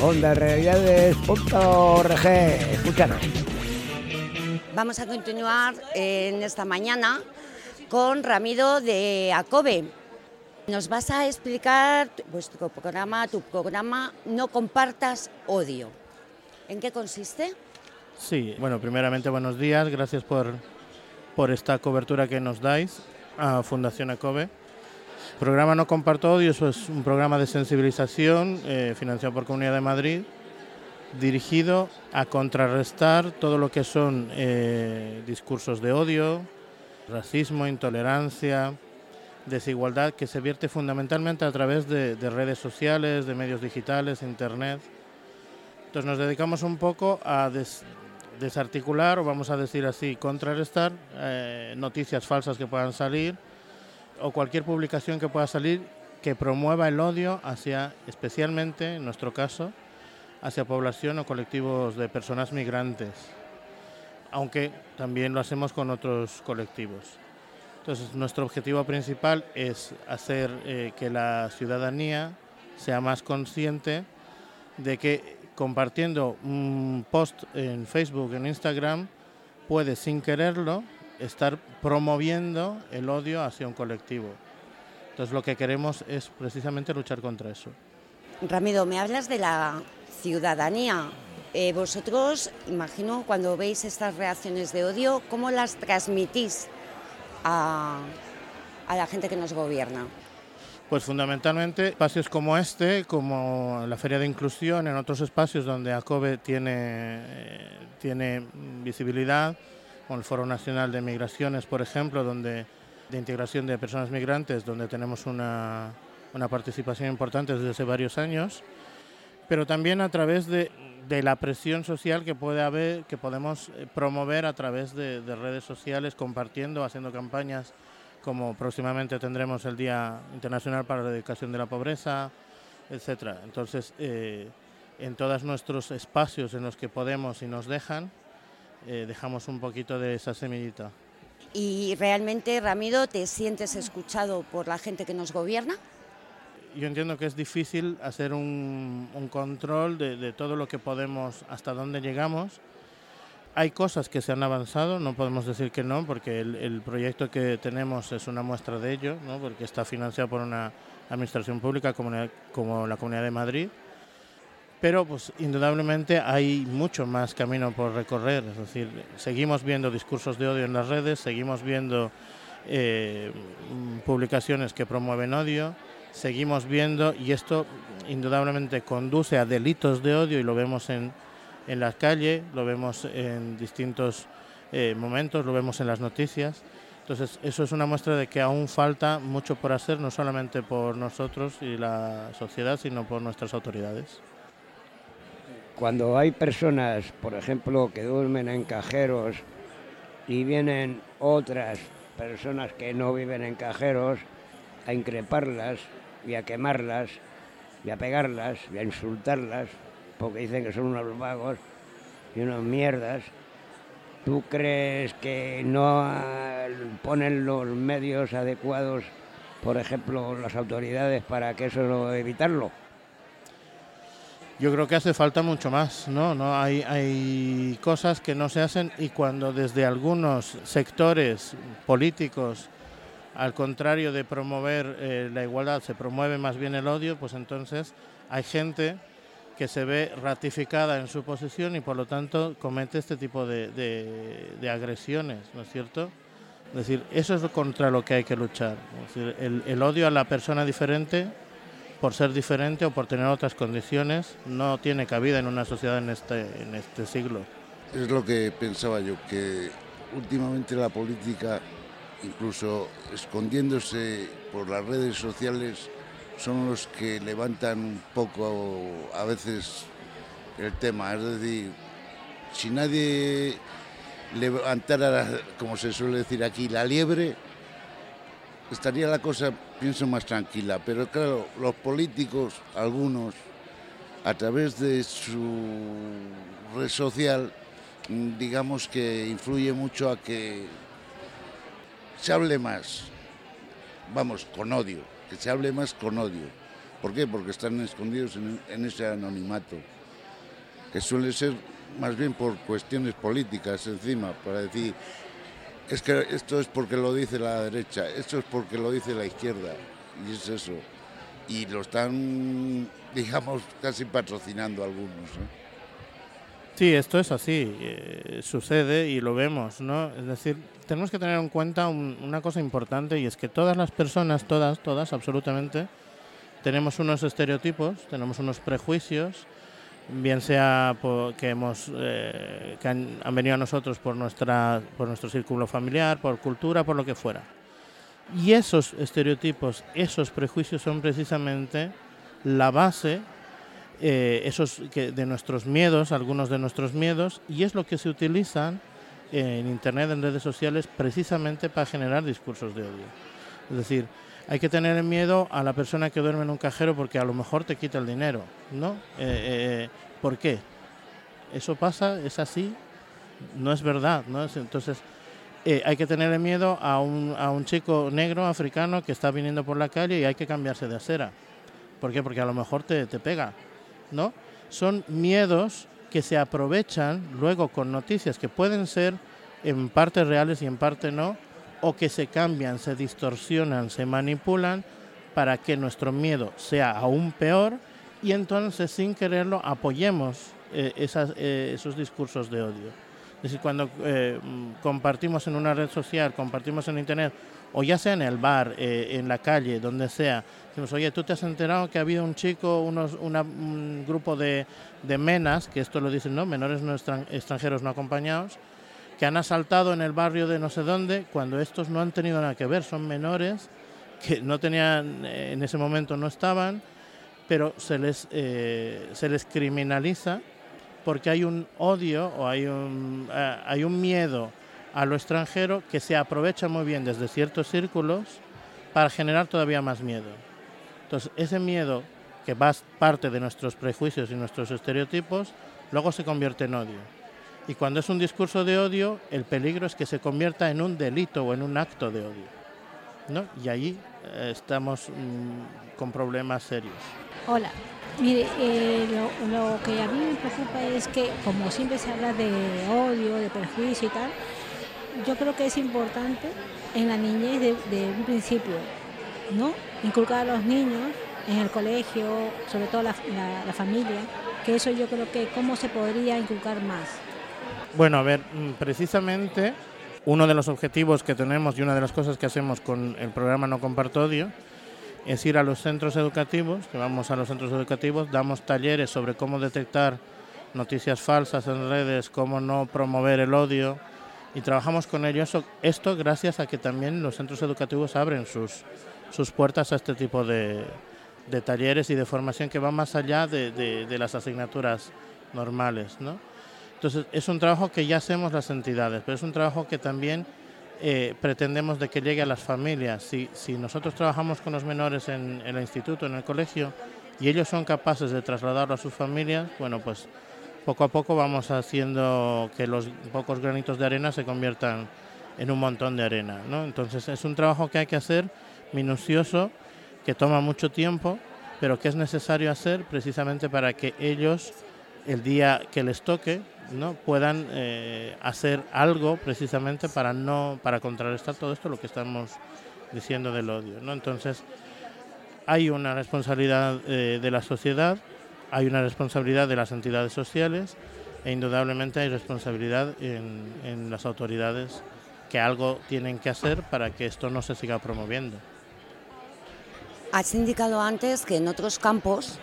Onda Realidades.org. Escúchanos. Vamos a continuar en esta mañana con Ramiro de Acobe. Nos vas a explicar vuestro programa, tu programa No compartas odio. ¿En qué consiste? Sí, bueno, primeramente buenos días, gracias por, por esta cobertura que nos dais a Fundación ACOBE. Programa No Comparto Odio, es un programa de sensibilización eh, financiado por Comunidad de Madrid, dirigido a contrarrestar todo lo que son eh, discursos de odio, racismo, intolerancia, desigualdad que se vierte fundamentalmente a través de, de redes sociales, de medios digitales, internet. Entonces nos dedicamos un poco a des- desarticular, o vamos a decir así, contrarrestar eh, noticias falsas que puedan salir o cualquier publicación que pueda salir que promueva el odio hacia, especialmente en nuestro caso, hacia población o colectivos de personas migrantes, aunque también lo hacemos con otros colectivos. Entonces, nuestro objetivo principal es hacer eh, que la ciudadanía sea más consciente de que compartiendo un post en Facebook, en Instagram, puede sin quererlo estar promoviendo el odio hacia un colectivo. Entonces, lo que queremos es precisamente luchar contra eso. Ramiro, me hablas de la ciudadanía. Eh, vosotros, imagino, cuando veis estas reacciones de odio, ¿cómo las transmitís a, la gente que nos gobierna? Pues fundamentalmente espacios como este, como la Feria de Inclusión, en otros espacios donde ACOBE tiene, eh, tiene visibilidad, como el Foro Nacional de Migraciones, por ejemplo, donde de integración de personas migrantes, donde tenemos una, una participación importante desde hace varios años, pero también a través de, de la presión social que puede haber, que podemos eh, promover a través de, de redes sociales, compartiendo, haciendo campañas como próximamente tendremos el Día Internacional para la Erradicación de la Pobreza, etcétera. Entonces, eh, en todos nuestros espacios en los que podemos y nos dejan, eh, dejamos un poquito de esa semillita. ¿Y realmente, Ramiro, te sientes escuchado por la gente que nos gobierna? Yo entiendo que es difícil hacer un, control de, todo lo que podemos, hasta dónde llegamos. Hay cosas que se han avanzado, no podemos decir que no, porque el, proyecto que tenemos es una muestra de ello, ¿no? porque está financiado por una administración pública como, la- como la Comunidad de Madrid. Pero pues indudablemente hay mucho más camino por recorrer, es decir, seguimos viendo discursos de odio en las redes, seguimos viendo eh, publicaciones que promueven odio, seguimos viendo, y esto indudablemente conduce a delitos de odio y lo vemos en, en la calle, lo vemos en distintos eh, momentos, lo vemos en las noticias, Entonces, eso es una muestra de que aún falta mucho por hacer, no solamente por nosotros y la sociedad, sino por nuestras autoridades. Cuando hay personas, por ejemplo, que duermen en cajeros y vienen otras personas que no viven en cajeros a increparlas y a quemarlas y a pegarlas y a insultarlas porque dicen que son unos vagos y unas mierdas, ¿tú crees que no ponen los medios adecuados, por ejemplo, las autoridades para que eso evitarlo? Yo creo que hace falta mucho más, ¿no? no hay, hay cosas que no se hacen y cuando desde algunos sectores políticos, al contrario de promover eh, la igualdad, se promueve más bien el odio, pues entonces hay gente que se ve ratificada en su posición y por lo tanto comete este tipo de, de, agresiones, ¿no es cierto? Es decir, eso es contra lo que hay que luchar. El, el odio a la persona diferente por ser diferente o por tener otras condiciones, no tiene cabida en una sociedad en este, en este siglo. Es lo que pensaba yo, que últimamente la política, incluso escondiéndose por las redes sociales, son los que levantan un poco a veces el tema. Es decir, si nadie levantara, como se suele decir aquí, la liebre, estaría la cosa, pienso, más tranquila. Pero claro, los políticos, algunos, a través de su red social, digamos que influye mucho a que se hable más, vamos, con odio, que se hable más con odio. ¿Por qué? Porque están escondidos en, ese anonimato, que suele ser más bien por cuestiones políticas encima, para decir, es que esto es porque lo dice la derecha, esto es porque lo dice la izquierda, y es eso. Y lo están, digamos, casi patrocinando algunos. Sí, esto es así, eh, sucede y lo vemos, ¿no? Es decir, tenemos que tener en cuenta una cosa importante y es que todas las personas, todas, todas, absolutamente, tenemos unos estereotipos, tenemos unos prejuicios, bien sea que, hemos, eh, que han, venido a nosotros por, nuestra, por nuestro círculo familiar, por cultura, por lo que fuera. Y esos estereotipos, esos prejuicios son precisamente la base eh, esos de nuestros miedos, algunos de nuestros miedos, y es lo que se utilizan en Internet, en redes sociales, precisamente para generar discursos de odio. Es decir, hay que tener miedo a la persona que duerme en un cajero porque a lo mejor te quita el dinero, ¿no? Eh, eh, ¿Por qué? ¿Eso pasa? ¿Es así? No es verdad, ¿no? Entonces, eh, hay que tener miedo a un, a un chico negro africano que está viniendo por la calle y hay que cambiarse de acera. ¿Por qué? Porque a lo mejor te, te pega, ¿no? Son miedos que se aprovechan luego con noticias que pueden ser en parte reales y en parte no, o que se cambian, se distorsionan, se manipulan para que nuestro miedo sea aún peor y entonces sin quererlo apoyemos eh, eh, esos discursos de odio. Es decir, cuando eh, compartimos en una red social, compartimos en Internet, o ya sea en el bar, en la calle, donde sea, decimos, oye, tú te has enterado que ha habido un chico, unos, un grupo de, de menas, que esto lo dicen, ¿no? Menores no extranjeros no acompañados, que han asaltado en el barrio de no sé dónde, cuando estos no han tenido nada que ver, son menores que no tenían, eh, en ese momento no estaban, pero se les, eh, se les criminaliza porque hay un odio o hay un, eh, hay un miedo a lo extranjero que se aprovecha muy bien desde ciertos círculos para generar todavía más miedo. Entonces, ese miedo que va parte de nuestros prejuicios y nuestros estereotipos, luego se convierte en odio. Y cuando es un discurso de odio, el peligro es que se convierta en un delito o en un acto de odio. ¿no? Y ahí eh, estamos mm, con problemas serios. Hola, mire, eh, lo, que a mí me preocupa es que como siempre se habla de odio, de perjuicio y tal, yo creo que es importante en la niñez de, un principio, ¿no? Inculcar a los niños en el colegio, sobre todo la, la familia, que eso yo creo que cómo se podría inculcar más. Bueno, a ver, mm, precisamente uno de los objetivos que tenemos y una de las cosas que hacemos con el programa No Comparto Odio es ir a los centros educativos, que vamos a los centros educativos, damos talleres sobre cómo detectar noticias falsas en redes, cómo no promover el odio Y trabajamos con ellos esto gracias a que también los centros educativos abren sus, sus puertas a este tipo de, de talleres y de formación que van más allá de, de, las asignaturas normales. ¿no? Entonces es un trabajo que ya hacemos las entidades, pero es un trabajo que también eh, pretendemos de que llegue a las familias. Si, si nosotros trabajamos con los menores en, en, el instituto, en el colegio, y ellos son capaces de trasladarlo a sus familias, bueno, pues poco a poco vamos haciendo que los pocos granitos de arena se conviertan en un montón de arena. ¿no? Entonces es un trabajo que hay que hacer minucioso, que toma mucho tiempo, pero que es necesario hacer precisamente para que ellos, el día que les toque, ¿no? puedan eh, hacer algo precisamente para no para contrarrestar todo esto lo que estamos diciendo del odio. ¿no? Entonces, hay una responsabilidad eh, de la sociedad, hay una responsabilidad de las entidades sociales e indudablemente hay responsabilidad en, las autoridades que algo tienen que hacer para que esto no se siga promoviendo. Has indicado antes que en otros campos,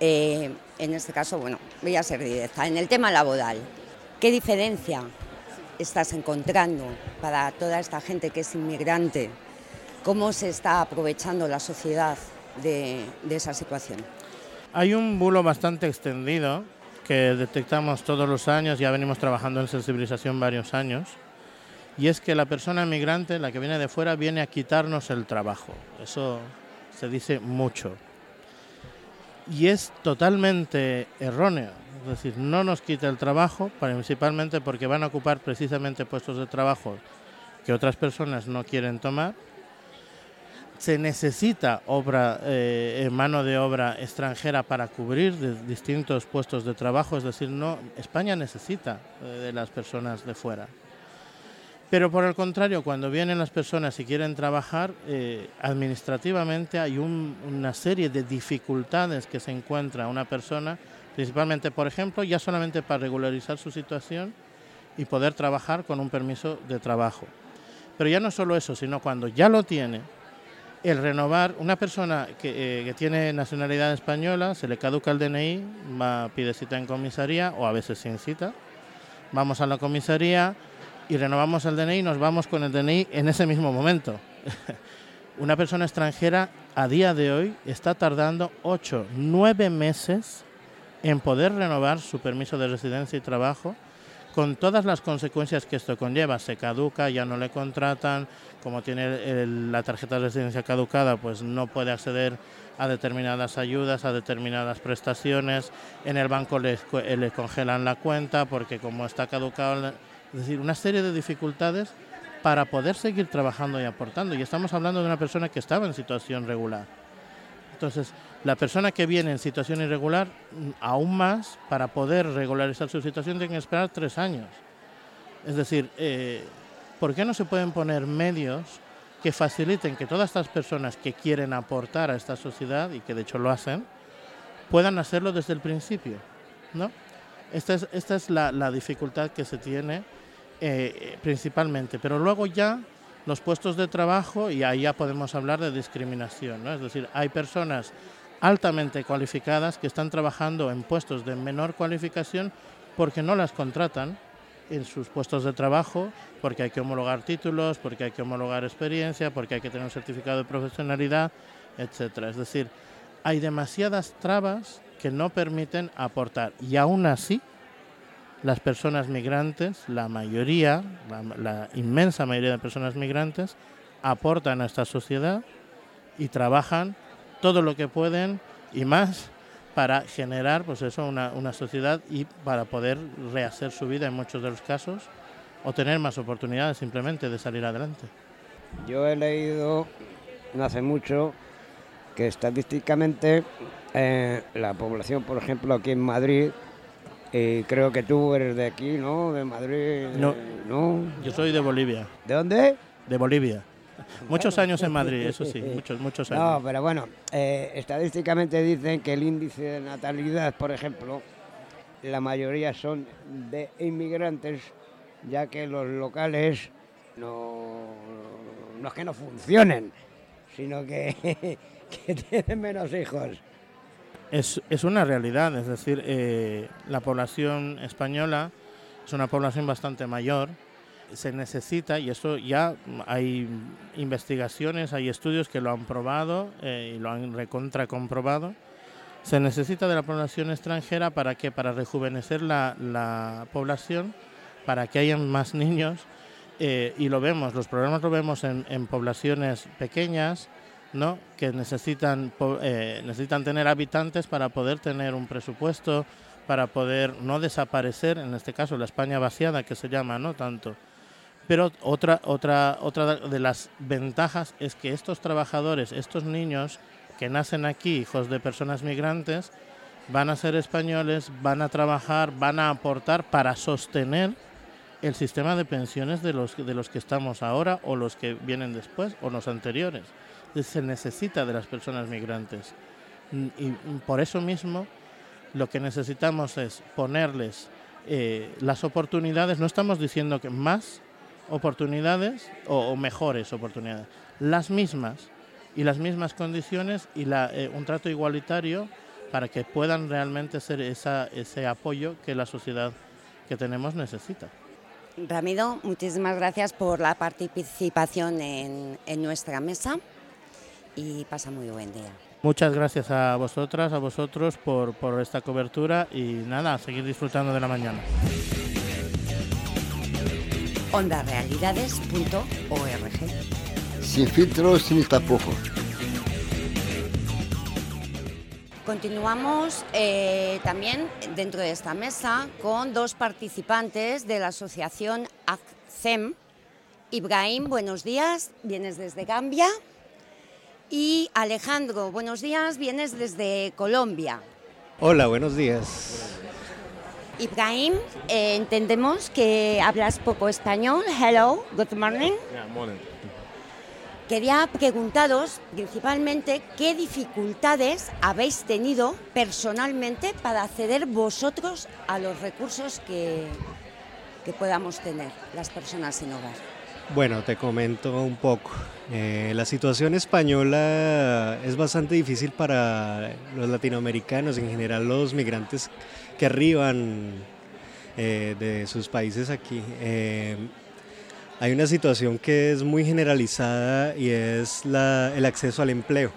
eh, en este caso, bueno, voy a ser directa, en el tema laboral, ¿qué diferencia estás encontrando para toda esta gente que es inmigrante? ¿Cómo se está aprovechando la sociedad de esa situación? Hay un bulo bastante extendido que detectamos todos los años, ya venimos trabajando en sensibilización varios años, y es que la persona migrante, la que viene de fuera, viene a quitarnos el trabajo. Eso se dice mucho. Y es totalmente erróneo. Es decir, no nos quita el trabajo, principalmente porque van a ocupar precisamente puestos de trabajo que otras personas no quieren tomar. Se necesita obra, eh, mano de obra extranjera para cubrir distintos puestos de trabajo, es decir, no, España necesita eh, de las personas de fuera. Pero por el contrario, cuando vienen las personas y quieren trabajar, eh, administrativamente hay una serie de dificultades que se encuentra una persona, principalmente, por ejemplo, ya solamente para regularizar su situación y poder trabajar con un permiso de trabajo. Pero ya no solo eso, sino cuando ya lo tiene, el renovar, una persona que, eh, que tiene nacionalidad española, se le caduca el DNI, pide cita en comisaría o a veces sin cita, vamos a la comisaría, y renovamos el DNI nos vamos con el DNI en ese mismo momento. Una persona extranjera a día de hoy está tardando 8, 9 meses en poder renovar su permiso de residencia y trabajo con todas las consecuencias que esto conlleva. Se caduca, ya no le contratan, como tiene la tarjeta de residencia caducada, pues no puede acceder a determinadas ayudas, a determinadas prestaciones. En el banco le, le congelan la cuenta porque como está caducado es decir, una serie de dificultades para poder seguir trabajando y aportando. Y estamos hablando de una persona que estaba en situación regular. Entonces, la persona que viene en situación irregular, mm, aún más, para poder regularizar su situación, tiene que esperar tres años. Es decir, eh, ¿por qué no se pueden poner medios que faciliten que todas estas personas que quieren aportar a esta sociedad, y que de hecho lo hacen, puedan hacerlo desde el principio? ¿no? Esta es, esta es la, dificultad que se tiene eh, principalmente, pero luego ya los puestos de trabajo y ahí ya podemos hablar de discriminación, ¿no? es decir, hay personas altamente cualificadas que están trabajando en puestos de menor cualificación porque no las contratan en sus puestos de trabajo, porque hay que homologar títulos, porque hay que homologar experiencia, porque hay que tener un certificado de profesionalidad, etcétera. Es decir, hay demasiadas trabas que no permiten aportar y aún así las personas migrantes, la mayoría, la, inmensa mayoría de personas migrantes, aportan a esta sociedad y trabajan todo lo que pueden y más para generar pues eso, una, una sociedad y para poder rehacer su vida en muchos de los casos o tener más oportunidades simplemente de salir adelante. Yo he leído no hace mucho que estadísticamente eh, la población, por ejemplo, aquí en Madrid, y creo que tú eres de aquí, ¿no? De Madrid. No. ¿no? Yo soy de Bolivia. ¿De dónde? De Bolivia. Muchos años en Madrid, eso sí, muchos, muchos años. No, pero bueno, eh, estadísticamente dicen que el índice de natalidad, por ejemplo, la mayoría son de inmigrantes, ya que los locales no, no es que no funcionen, sino que, que tienen menos hijos. Es, es una realidad, es decir, eh, la población española es una población bastante mayor se necesita, y eso ya hay investigaciones, hay estudios que lo han probado eh, y lo han recontra comprobado, se necesita de la población extranjera para que para rejuvenecer la, la población, para que haya más niños eh, y lo vemos, los programas lo vemos en, en poblaciones pequeñas, ¿no? que necesitan, eh, necesitan tener habitantes para poder tener un presupuesto, para poder no desaparecer, en este caso la España vaciada que se llama, no tanto. Pero otra, otra, otra de las ventajas es que estos trabajadores, estos niños que nacen aquí, hijos de personas migrantes, van a ser españoles, van a trabajar, van a aportar para sostener el sistema de pensiones de los, de los que estamos ahora o los que vienen después o los anteriores. Se necesita de las personas migrantes. Y por eso mismo lo que necesitamos es ponerles eh, las oportunidades, no estamos diciendo que más oportunidades o, mejores oportunidades, las mismas y las mismas condiciones y la, eh, un trato igualitario para que puedan realmente ser esa, ese apoyo que la sociedad que tenemos necesita. Ramido, muchísimas gracias por la participación en, en nuestra mesa y pasa muy buen día. Muchas gracias a vosotras, a vosotros por, por esta cobertura y nada, a seguir disfrutando de la mañana. Ondarealidades.org Sin filtros, sin tapujos. Continuamos eh, también dentro de esta mesa con dos participantes de la asociación ACCEM. Ibrahim, buenos días, vienes desde Gambia. Y Alejandro, buenos días, vienes desde Colombia. Hola, buenos días. Ibrahim, eh, entendemos que hablas poco español. Hello, good morning. Yeah, morning. Quería preguntaros principalmente qué dificultades habéis tenido personalmente para acceder vosotros a los recursos que, que podamos tener las personas sin hogar. Bueno, te comento un poco. Eh, la situación española es bastante difícil para los latinoamericanos, en general los migrantes que arriban eh, de sus países aquí. Eh, hay una situación que es muy generalizada y es la, el acceso al empleo.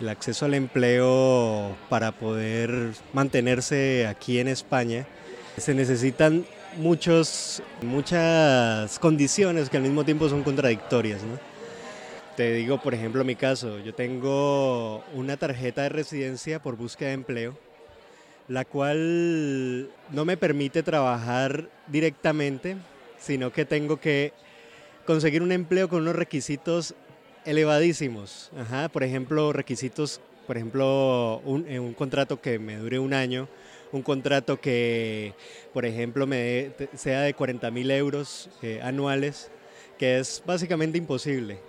El acceso al empleo para poder mantenerse aquí en España. Se necesitan muchos, muchas condiciones que al mismo tiempo son contradictorias. ¿no? Te digo, por ejemplo, mi caso, yo tengo una tarjeta de residencia por búsqueda de empleo, la cual no me permite trabajar directamente, sino que tengo que conseguir un empleo con unos requisitos elevadísimos. Ajá, por ejemplo, requisitos, por ejemplo, un, un contrato que me dure un año, un contrato que, por ejemplo, me sea de 40 mil euros eh, anuales, que es básicamente imposible.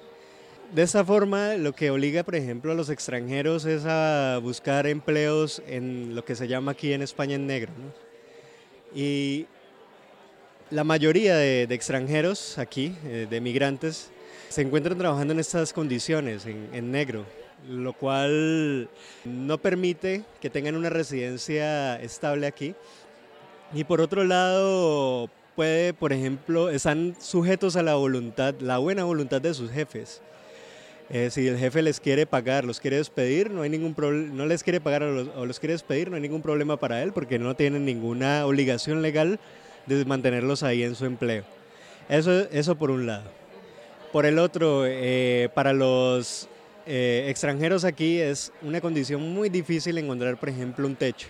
De esta forma, lo que obliga, por ejemplo, a los extranjeros es a buscar empleos en lo que se llama aquí en España en negro. Y la mayoría de, extranjeros aquí, eh, de migrantes, se encuentran trabajando en estas condiciones, en, en negro, lo cual no permite que tengan una residencia estable aquí. Y por otro lado, puede, por ejemplo, están sujetos a la voluntad, la buena voluntad de sus jefes. Eh, si el jefe les quiere pagar, los quiere despedir, no hay ningún no les quiere pagar o los, o los quiere despedir, no hay ningún problema para él porque no tienen ninguna obligación legal de mantenerlos ahí en su empleo. Eso, eso por un lado. Por el otro, eh, para los eh, extranjeros aquí es una condición muy difícil encontrar, por ejemplo, un techo.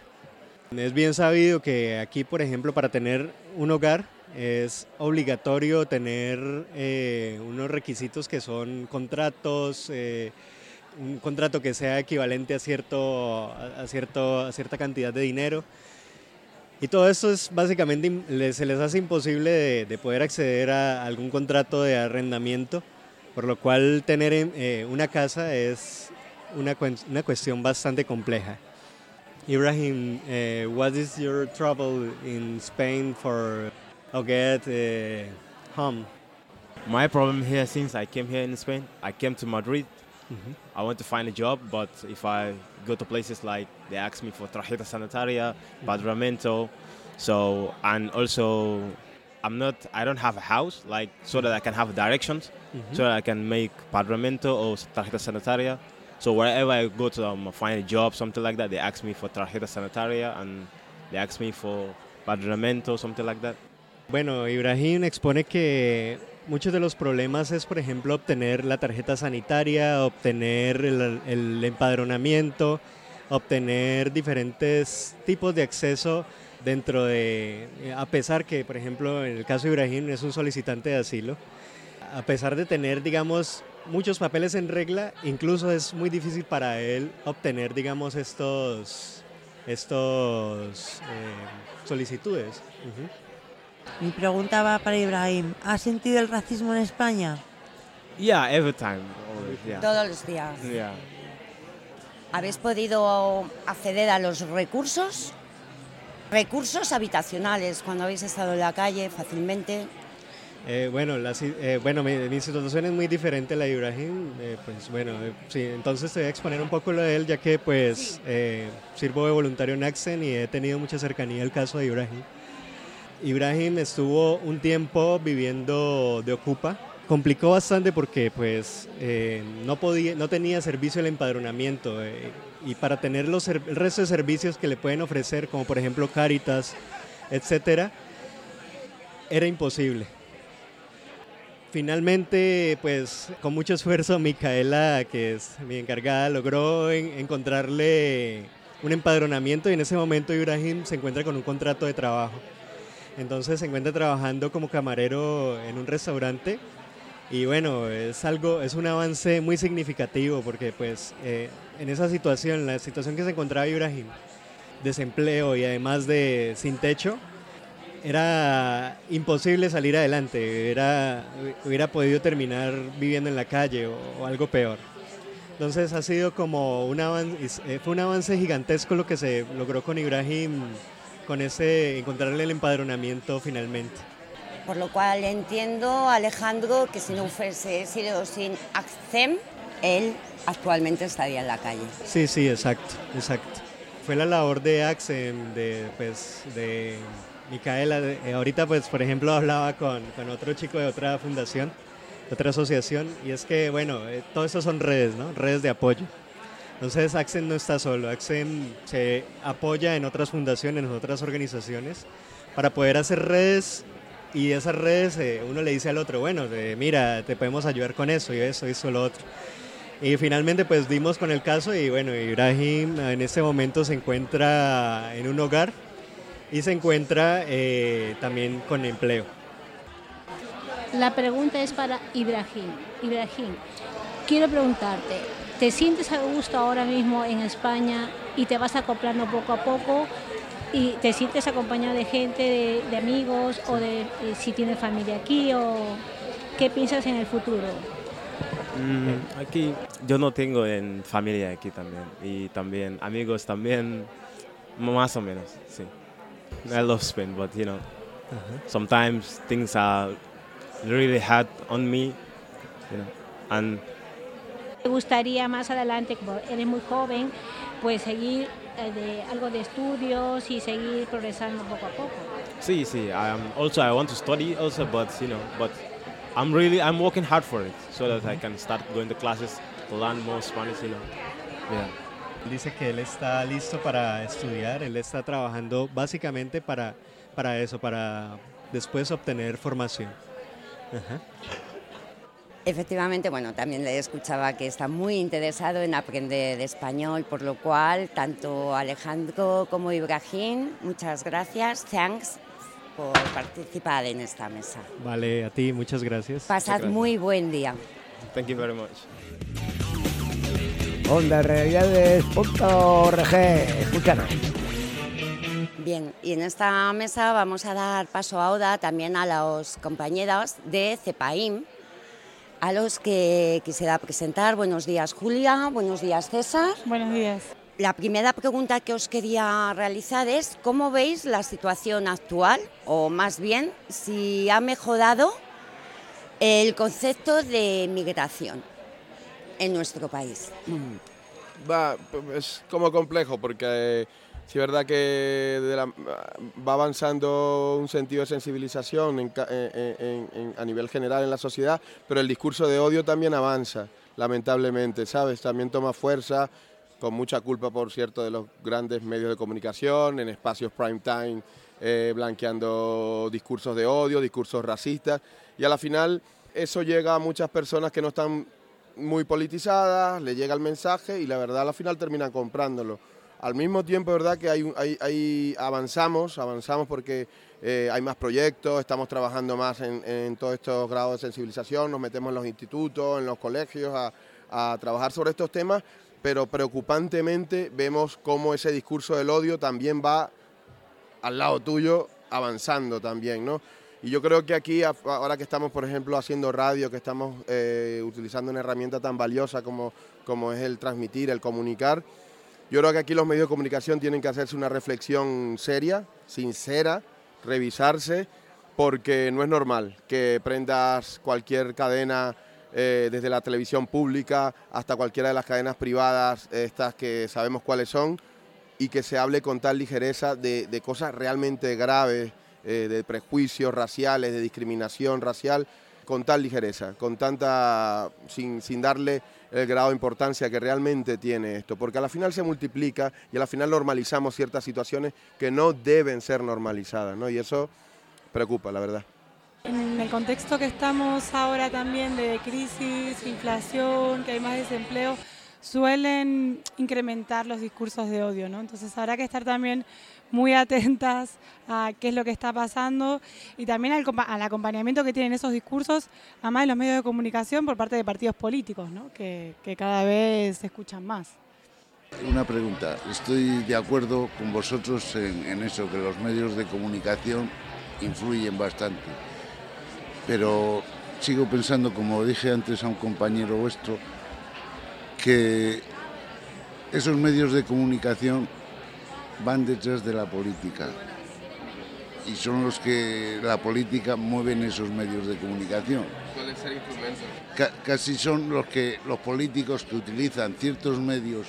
Es bien sabido que aquí, por ejemplo, para tener un hogar, es obligatorio tener eh, unos requisitos que son contratos, eh, un contrato que sea equivalente a, cierto, a, cierto, a cierta cantidad de dinero. Y todo eso es básicamente, se les hace imposible de, de poder acceder a algún contrato de arrendamiento, por lo cual tener eh, una casa es una, una cuestión bastante compleja. Ibrahim, uh, what is your trouble in Spain for I'll get uh, home. My problem here since I came here in Spain, I came to Madrid. Mhm. I want to find a job, but if I go to places like they ask me for tarjeta sanitaria, padramento, so and also I'm not. I don't have a house like so that I can have directions, Mhm. so that I can make padramento or tarjeta sanitaria. So wherever I go to um, find a job, something like that, they ask me for tarjeta sanitaria and they ask me for padramento, something like that. Bueno, Ibrahim expone que muchos de los problemas es, por ejemplo, obtener la tarjeta sanitaria, obtener el, empadronamiento, obtener diferentes tipos de acceso dentro de, a pesar que, por ejemplo, en el caso de Ibrahim es un solicitante de asilo, a pesar de tener, digamos, muchos papeles en regla, incluso es muy difícil para él obtener, digamos, estos, estos eh, solicitudes. Mi pregunta va para Ibrahim. ¿Has sentido el racismo en España? Yeah, every time. Always, yeah. Todos los días. Yeah. ¿Habéis podido acceder a los recursos? Recursos habitacionales, cuando habéis estado en la calle fácilmente. Eh, bueno, eh, bueno mi, mi situación es muy diferente a la de Ibrahim. eh, pues bueno, eh, sí, entonces te voy a exponer un poco lo de él, ya que pues eh, sirvo de voluntario en Accent y he tenido mucha cercanía al caso de Ibrahim. Ibrahim estuvo un tiempo viviendo de Ocupa. Complicó bastante porque pues eh, no, podía, no tenía servicio de empadronamiento eh, y para tener los, el resto de servicios que le pueden ofrecer, como por ejemplo Caritas, etcétera, era imposible. Finalmente, pues con mucho esfuerzo, Micaela, que es mi encargada, logró en- encontrarle un empadronamiento y en ese momento Ibrahim se encuentra con un contrato de trabajo. Entonces se encuentra trabajando como camarero en un restaurante y bueno, es algo, es un avance muy significativo porque pues eh, en esa situación, la situación que se encontraba Ibrahim, desempleo y además de sin techo, era imposible salir adelante, era, hubiera podido terminar viviendo en la calle o, algo peor. Entonces ha sido como un avance, eh, fue un avance gigantesco lo que se logró con Ibrahim, con ese encontrarle el empadronamiento finalmente. Por lo cual entiendo, Alejandro, que si no fuese sido sin ACCEM, él actualmente estaría en la calle. Sí, sí, exacto, exacto. Fue la labor de Axem, de, pues, de Micaela. eh, ahorita, pues, por ejemplo, hablaba con, con otro chico de otra fundación, de otra asociación, y es que, bueno, eh, todo esto son redes, ¿no? Redes de apoyo. Entonces, Axem no está solo, Axem se apoya en otras fundaciones, en otras organizaciones, para poder hacer redes y esas redes eh, uno le dice al otro, bueno, eh, mira, te podemos ayudar con eso y eso y eso lo otro. Y finalmente pues dimos con el caso y bueno, Ibrahim en este momento se encuentra en un hogar y se encuentra eh, también con empleo. La pregunta es para Ibrahim. Ibrahim, quiero preguntarte, ¿te sientes a gusto ahora mismo en España y te vas acoplando poco a poco? ¿Y te sientes acompañado de gente, de, de amigos o de eh, si tienes familia aquí o qué piensas en el futuro? Mm, aquí yo no tengo en familia aquí también y también amigos también más o menos sí I love Spain but you know sometimes things are really hard on me you know and ¿Te gustaría más adelante, como eres muy joven, pues seguir eh, de algo de estudios y seguir progresando poco a poco? see see um, also I want to study also but you know but I'm really I'm working hard for it so that I can start going to classes to learn more Spanish you know yeah Dice que él está listo para estudiar, él está trabajando básicamente para, para eso, para después obtener formación. Ajá. Efectivamente, bueno, también le escuchaba que está muy interesado en aprender español, por lo cual tanto Alejandro como Ibrahim, muchas gracias, thanks por participar en esta mesa. Vale, a ti, muchas gracias. Pasad muy buen día. thank you very much Onda Realidades.org. Escúchanos. Bien, y en esta mesa vamos a dar paso ahora también a los compañeros de CEPAIM, a los que quisiera presentar. Buenos días, Julia. Buenos días, César. Buenos días. La primera pregunta que os quería realizar es cómo veis la situación actual, o más bien si ha mejorado el concepto de migración en nuestro país. Va, es como complejo porque Sí, es verdad que va avanzando un sentido de sensibilización en- en- en- a nivel general en la sociedad, pero el discurso de odio también avanza, lamentablemente, ¿sabes? También toma fuerza, con mucha culpa, por cierto, de los grandes medios de comunicación, en espacios prime time, eh, blanqueando discursos de odio, discursos racistas, y a la final eso llega a muchas personas que no están muy politizadas, le llega el mensaje y la verdad a la final terminan comprándolo. Al mismo tiempo, verdad que hay, hay- avanzamos, avanzamos porque eh, hay más proyectos, estamos trabajando más en, todos estos grados de sensibilización, nos metemos en los institutos, en los colegios a, trabajar sobre estos temas, pero preocupantemente vemos cómo ese discurso del odio también va al lado tuyo avanzando también, ¿no? Y yo creo que aquí, ahora que estamos, por ejemplo, haciendo radio, que estamos eh, utilizando una herramienta tan valiosa como, como es el transmitir, el comunicar, yo creo que aquí los medios de comunicación tienen que hacerse una reflexión seria, sincera, revisarse, porque no es normal que prendas cualquier cadena, eh, desde la televisión pública hasta cualquiera de las cadenas privadas, estas que sabemos cuáles son, y que se hable con tal ligereza de, cosas realmente graves, eh, de prejuicios raciales, de discriminación racial, con tal ligereza, con tanta, sin darle el grado de importancia que realmente tiene esto, porque a la final se multiplica y a la final normalizamos ciertas situaciones que no deben ser normalizadas, ¿no? Y eso preocupa, la verdad. En el contexto que estamos ahora también de crisis, inflación, que hay más desempleo, suelen incrementar los discursos de odio, ¿no? Entonces habrá que estar también muy atentas a qué es lo que está pasando y también al, al acompañamiento que tienen esos discursos, además de los medios de comunicación por parte de partidos políticos, ¿no? que, que cada vez se escuchan más. Una pregunta. Estoy de acuerdo con vosotros en, en eso, que los medios de comunicación influyen bastante. Pero sigo pensando, como dije antes a un compañero vuestro, que esos medios de comunicación van detrás de la política. Y son los que la política mueven esos medios de comunicación. Pueden ser instrumentos. Ca- casi son los que los políticos que utilizan ciertos medios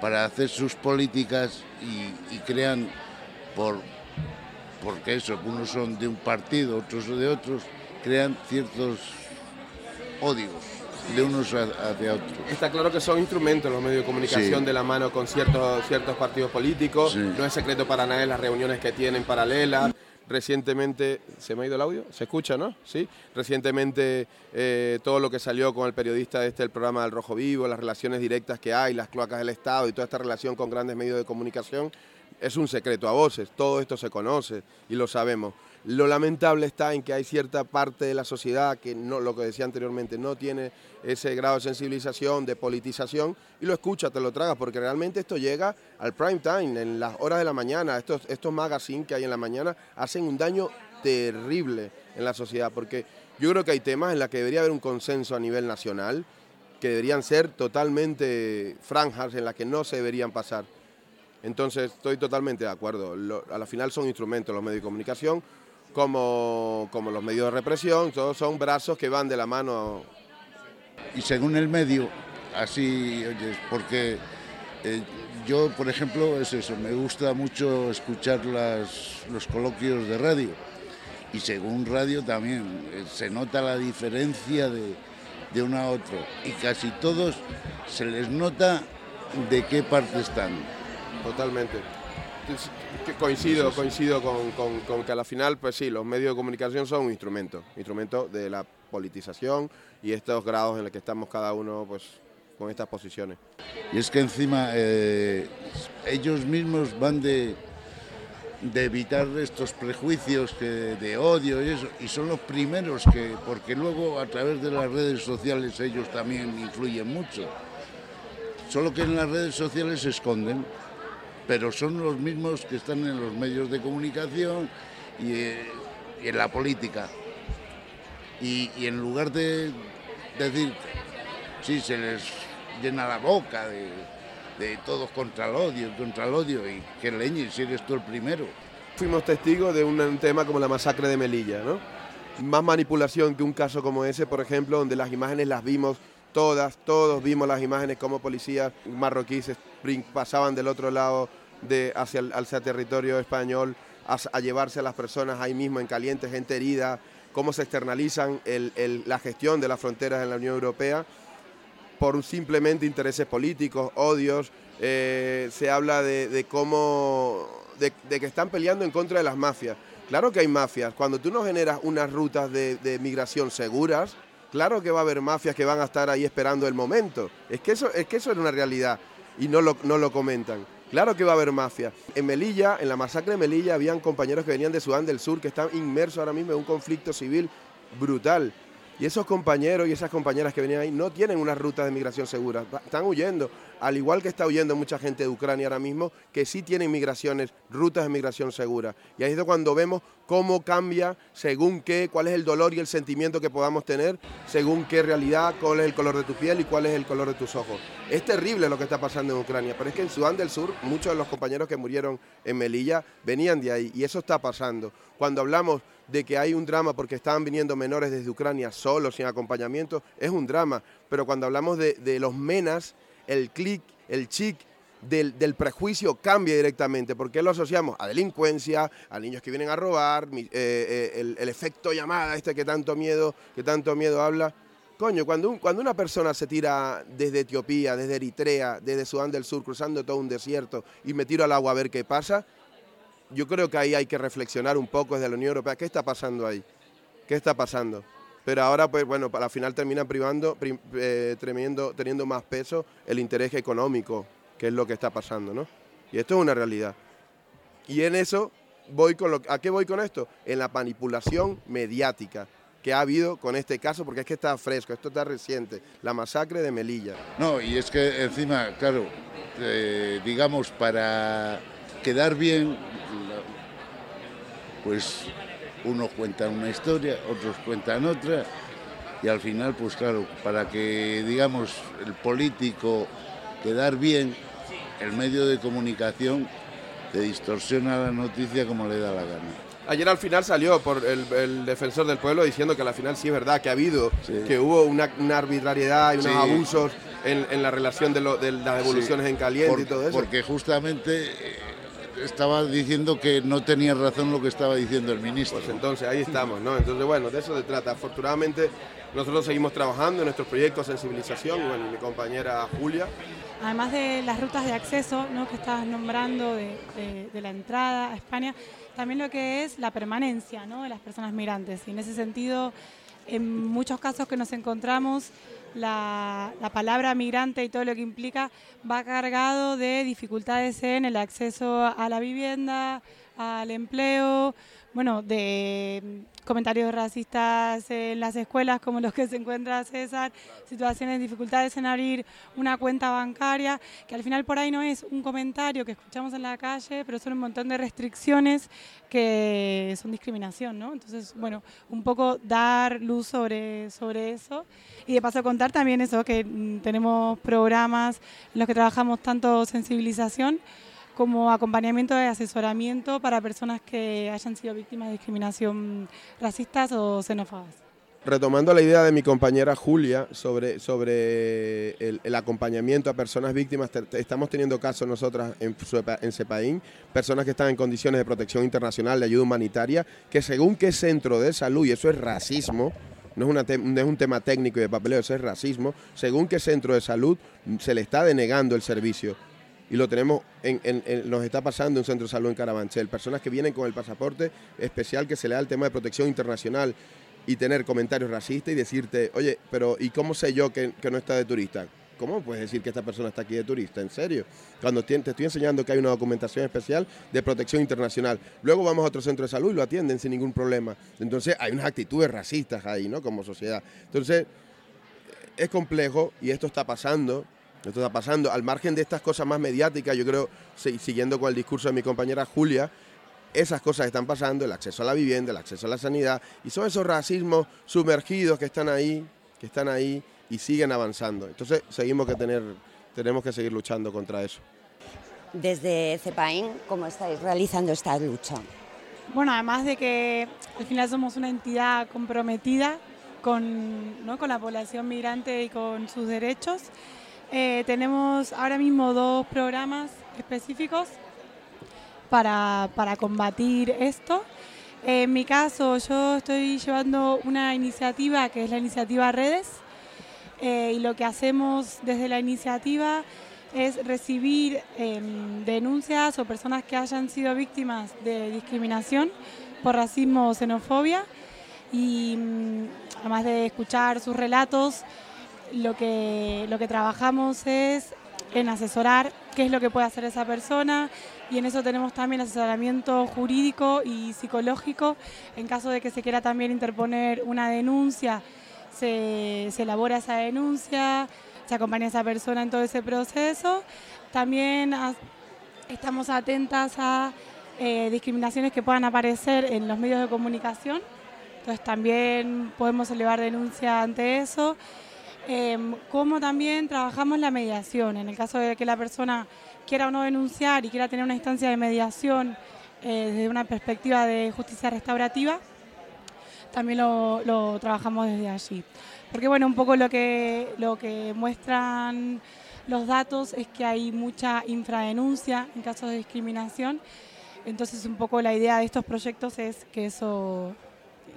para hacer sus políticas y, y crean por porque eso unos son de un partido otros de otros crean ciertos odios de unos a- hacia otros Está claro que son instrumentos los medios de comunicación Sí. de la mano con ciertos, ciertos partidos políticos. Sí. No es secreto para nadie las reuniones que tienen paralelas. Recientemente, ¿se me ha ido el audio? ¿Se escucha, no? Sí. Recientemente eh, todo lo que salió con el periodista de este, el programa del Rojo Vivo, las relaciones directas que hay, las cloacas del Estado y toda esta relación con grandes medios de comunicación, es un secreto a voces. Todo esto se conoce y lo sabemos. Lo lamentable está en que hay cierta parte de la sociedad que no, lo que decía anteriormente, no tiene ese grado de sensibilización, de politización, y lo escucha, te lo tragas, porque realmente esto llega al prime time, en las horas de la mañana. Estos, estos magazines que hay en la mañana hacen un daño terrible en la sociedad, porque yo creo que hay temas en los que debería haber un consenso a nivel nacional, que deberían ser totalmente franjas, en las que no se deberían pasar. Entonces, estoy totalmente de acuerdo. A la final son instrumentos los medios de comunicación, como, como los medios de represión, todos son brazos que van de la mano. y según el medio así oyes porque eh, yo por ejemplo es eso me gusta mucho escuchar las, los coloquios de radio y según radio también eh, se nota la diferencia de, de uno a otro y casi todos se les nota de qué parte están Totalmente. Que coincido, coincido con, con- con que a la final, pues sí, los medios de comunicación son un instrumento, instrumento de la politización y estos grados en los que estamos cada uno, pues, con estas posiciones. Y es que encima eh, ellos mismos van de, de evitar estos prejuicios que, de odio y eso, y son los primeros que, porque luego a través de las redes sociales ellos también influyen mucho. Solo que en las redes sociales se esconden, pero son los mismos que están en los medios de comunicación y, eh, y en la política. Y, y en lugar de decir, sí, se les llena la boca de, de todos contra el odio, contra el odio, y que leñe si eres tú el primero. Fuimos testigos de un tema como la masacre de Melilla, ¿no? Más manipulación que un caso como ese, por ejemplo, donde las imágenes las vimos todas, todos vimos las imágenes como policías marroquíes pasaban del otro lado de, hacia, hacia territorio español, a, llevarse a las personas ahí mismo en caliente, gente herida, cómo se externalizan la gestión de las fronteras en la Unión Europea por simplemente intereses políticos, odios. eh, se habla de, cómo. De, que están peleando en contra de las mafias. Claro que hay mafias. Cuando tú no generas unas rutas de migración seguras, claro que va a haber mafias que van a estar ahí esperando el momento. Es que eso es, que eso es una realidad y no lo, no lo comentan. Claro que va a haber mafias. En Melilla, en la masacre de Melilla, habían compañeros que venían de Sudán del Sur que están inmersos ahora mismo en un conflicto civil brutal. Y esos compañeros y esas compañeras que venían ahí no tienen unas rutas de migración seguras, va- están huyendo, al igual que está huyendo mucha gente de Ucrania ahora mismo, que sí tienen migraciones, rutas de migración seguras. Y ahí es cuando vemos cómo cambia según qué, cuál es el dolor y el sentimiento que podamos tener, según qué realidad, cuál es el color de tu piel y cuál es el color de tus ojos. Es terrible lo que está pasando en Ucrania, pero es que en Sudán del Sur muchos de los compañeros que murieron en Melilla venían de ahí y eso está pasando. Cuando hablamos de que hay un drama porque estaban viniendo menores desde Ucrania solos, sin acompañamiento, es un drama. Pero cuando hablamos de, de los menas, el clic, el chic del, del prejuicio cambia directamente. porque lo asociamos? A delincuencia, a niños que vienen a robar, eh, eh, el, el efecto llamada, este que tanto miedo, que tanto miedo habla. Coño, cuando, un- cuando una persona se tira desde Etiopía, desde Eritrea, desde Sudán del Sur, cruzando todo un desierto y me tiro al agua a ver qué pasa, yo creo que ahí hay que reflexionar un poco desde la Unión Europea. ¿Qué está pasando ahí? ¿Qué está pasando? Pero ahora, pues bueno, para la final termina privando, pri- eh, tremendo- teniendo más peso el interés económico, que es lo que está pasando, ¿no? Y esto es una realidad. Y en eso voy con lo, ¿a qué voy con esto? En la manipulación mediática que ha habido con este caso, porque es que está fresco, esto está reciente, la masacre de Melilla. No, y es que encima, claro, eh, digamos, para quedar bien, pues unos cuentan una historia, otros cuentan otra, y al final, pues claro, para que, digamos, el político quedar bien, el medio de comunicación te distorsiona la noticia como le da la gana. Ayer al final salió por el, el defensor del pueblo diciendo que al final sí es verdad que ha habido, que hubo una, una arbitrariedad y unos Sí. abusos en, en la relación de, lo- de las devoluciones Sí, en caliente por- y todo eso. Porque justamente eh, estaba diciendo que no tenía razón lo que estaba diciendo el ministro. Pues entonces ahí estamos, ¿no? Entonces, bueno, de eso se trata. Afortunadamente, nosotros seguimos trabajando en nuestros proyectos de sensibilización, bueno, y mi compañera Julia. Además de las rutas de acceso ¿no? que estabas nombrando de, de- de la entrada a España, también lo que es la permanencia ¿no? de las personas migrantes. Y en ese sentido, en muchos casos que nos encontramos, la, la palabra migrante y todo lo que implica va cargado de dificultades en el acceso a la vivienda, al empleo, bueno, de comentarios racistas en las escuelas como los que se encuentra César, situaciones, dificultades en abrir una cuenta bancaria, que al final por ahí no es un comentario que escuchamos en la calle, pero son un montón de restricciones que son discriminación, ¿no? Entonces, bueno, un poco dar luz sobre, sobre eso y de paso contar también eso, que mm, tenemos programas en los que trabajamos tanto sensibilización como acompañamiento de asesoramiento para personas que hayan sido víctimas de discriminación racistas o xenófobas. Retomando la idea de mi compañera Julia sobre, sobre el, acompañamiento a personas víctimas, estamos teniendo casos nosotras en, en CEPAIN, personas que están en condiciones de protección internacional, de ayuda humanitaria, que según qué centro de salud, y eso es racismo, no es, no es un tema técnico y de papeleo, eso es racismo, según qué centro de salud se le está denegando el servicio. Y lo tenemos, en, nos está pasando en un centro de salud en Carabanchel. Personas que vienen con el pasaporte especial que se le da al tema de protección internacional y tener comentarios racistas y decirte, oye, pero ¿y cómo sé yo que, que no está de turista? ¿Cómo puedes decir que esta persona está aquí de turista? ¿En serio? Cuando ti- te estoy enseñando que hay una documentación especial de protección internacional. Luego vamos a otro centro de salud y lo atienden sin ningún problema. Entonces hay unas actitudes racistas ahí, ¿no? Como sociedad. Entonces es complejo y esto está pasando. Esto está pasando. Al margen de estas cosas más mediáticas, yo creo, si- siguiendo con el discurso de mi compañera Julia, esas cosas están pasando, el acceso a la vivienda, el acceso a la sanidad, y son esos racismos sumergidos que están ahí, que están ahí y siguen avanzando. Entonces seguimos que tener, tenemos que seguir luchando contra eso. Desde CEPAIN, ¿cómo estáis realizando esta lucha? Bueno, además de que al final somos una entidad comprometida con, ¿no? con la población migrante y con sus derechos, eh, tenemos ahora mismo dos programas específicos para, para combatir esto. En mi caso, yo estoy llevando una iniciativa que es la iniciativa Redes eh, y lo que hacemos desde la iniciativa es recibir em, denuncias o personas que hayan sido víctimas de discriminación por racismo o xenofobia y mm, además de escuchar sus relatos, lo que, lo que trabajamos es en asesorar qué es lo que puede hacer esa persona y en eso tenemos también asesoramiento jurídico y psicológico en caso de que se quiera también interponer una denuncia. Se, se elabora esa denuncia, se acompaña a esa persona en todo ese proceso. También estamos atentas a eh, discriminaciones que puedan aparecer en los medios de comunicación. Entonces también podemos elevar denuncia ante eso. Em, como también trabajamos la mediación. En el caso de que la persona quiera o no denunciar y quiera tener una instancia de mediación eh, desde una perspectiva de justicia restaurativa, también lo, lo trabajamos desde allí. Porque bueno, un poco lo que, lo que muestran los datos es que hay mucha infradenuncia en casos de discriminación. Entonces un poco la idea de estos proyectos es que eso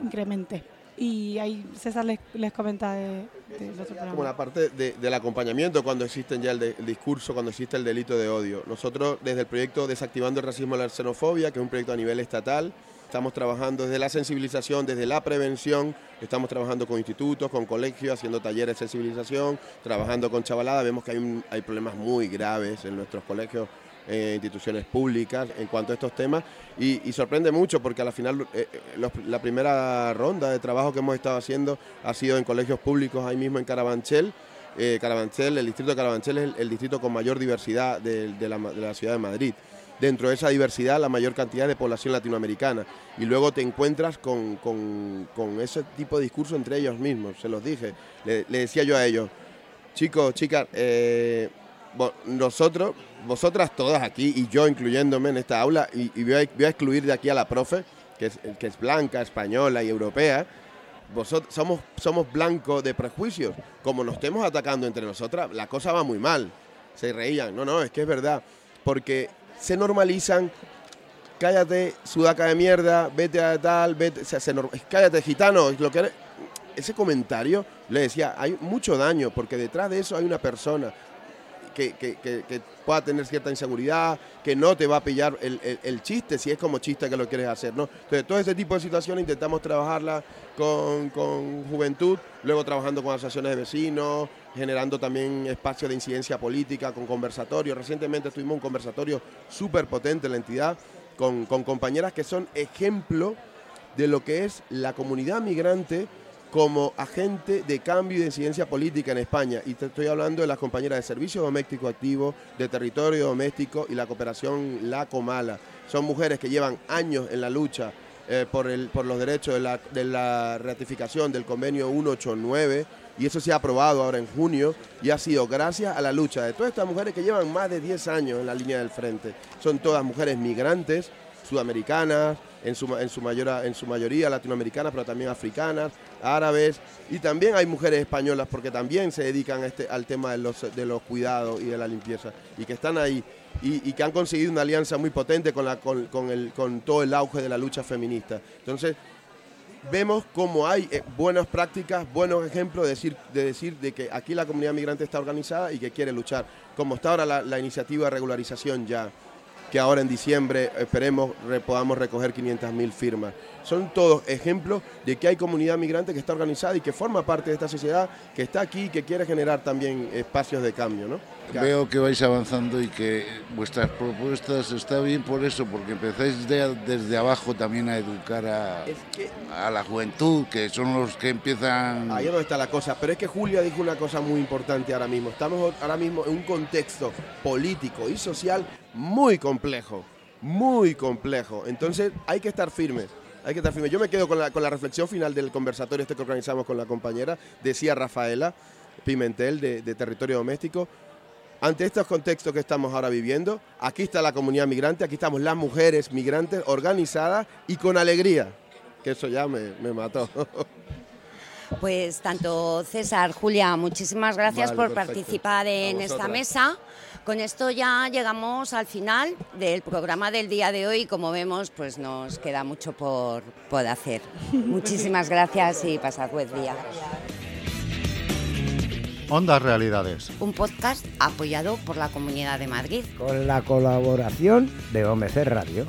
incremente. Y ahí César les, les comenta de, del otro como la parte de- del acompañamiento cuando existen ya el, de- el discurso, cuando existe el delito de odio. Nosotros desde el proyecto Desactivando el Racismo y la Xenofobia, que es un proyecto a nivel estatal, estamos trabajando desde la sensibilización, desde la prevención, estamos trabajando con institutos, con colegios, haciendo talleres de sensibilización, trabajando con chavalada. Vemos que hay, hay problemas muy graves en nuestros colegios eh, instituciones públicas en cuanto a estos temas y, sorprende mucho porque al final eh, eh, los- la primera ronda de trabajo que hemos estado haciendo ha sido en colegios públicos ahí mismo en Carabanchel. Carabanchel, el distrito de Carabanchel es el, distrito con mayor diversidad de, la, de la ciudad de Madrid. Dentro de esa diversidad, la mayor cantidad de población latinoamericana. Y luego te encuentras con, con- con ese tipo de discurso entre ellos mismos, se los dije. Le, decía yo a ellos, chicos, chicas, nosotros, vosotras todas aquí, y yo incluyéndome en esta aula, y, voy, a, excluir de aquí a la profe, que es, blanca, española y europea, vosotros somos, somos blancos de prejuicios. Como nos estemos atacando entre nosotras, la cosa va muy mal. Se reían. No, no, es que es verdad. Porque se normalizan. Cállate, sudaca de mierda, vete a tal, vete, o sea, se cállate, gitano, lo que eres. Ese comentario le decía, hay mucho daño, porque detrás de eso hay una persona que, pueda tener cierta inseguridad, que no te va a pillar el, chiste, si es como chiste que lo quieres hacer, ¿no? Entonces, todo ese tipo de situaciones intentamos trabajarla con, con juventud, luego trabajando con asociaciones de vecinos, generando también espacios de incidencia política, con conversatorios. Recientemente tuvimos un conversatorio súper potente en la entidad, con, con compañeras que son ejemplo de lo que es la comunidad migrante como agente de cambio y de incidencia política en España. Y te estoy hablando de las compañeras de Servicio Doméstico Activo, de Territorio Doméstico y la cooperación La Comala. Son mujeres que llevan años en la lucha eh, por, el, por los derechos de la, de la ratificación del convenio 189 y eso se ha aprobado ahora en junio y ha sido gracias a la lucha de todas estas mujeres que llevan más de 10 años en la línea del frente. Son todas mujeres migrantes, sudamericanas, en su, en su, en su mayoría latinoamericanas, pero también africanas, árabes, y también hay mujeres españolas porque también se dedican este, al tema de los, de los cuidados y de la limpieza, y que están ahí, y, que han conseguido una alianza muy potente con, la, con, el, con todo el auge de la lucha feminista. Entonces, vemos cómo hay eh, buenas prácticas, buenos ejemplos de decir, de decir de que aquí la comunidad migrante está organizada y que quiere luchar. Como está ahora la iniciativa de regularización ya, que ahora en diciembre esperemos re- podamos recoger 500.000 firmas. Son todos ejemplos de que hay comunidad migrante que está organizada y que forma parte de esta sociedad, que está aquí y que quiere generar también espacios de cambio. ¿no? Veo que vais avanzando y que vuestras propuestas está bien por eso, porque empezáis de- desde abajo también a educar a, a la juventud, que son los que empiezan... Ahí es donde está la cosa. Pero es que Julia dijo una cosa muy importante ahora mismo. Estamos ahora mismo en un contexto político y social muy complejo. Muy complejo. Entonces hay que estar firmes. Hay que estar. Yo me quedo con la, con la reflexión final del conversatorio este que organizamos con la compañera. Decía Rafaela Pimentel de, de Territorio Doméstico. Ante estos contextos que estamos ahora viviendo, aquí está la comunidad migrante, aquí estamos las mujeres migrantes organizadas y con alegría. Que eso ya me, me mató. Pues tanto César, Julia, muchísimas gracias Vale, por perfecto. participar en esta mesa, Con esto ya llegamos al final del programa del día de hoy. Como vemos, pues nos queda mucho por, por hacer. Muchísimas gracias y pasad buen día. Ondas Realidades. Un podcast apoyado por la Comunidad de Madrid. Con la colaboración de OMC Radio.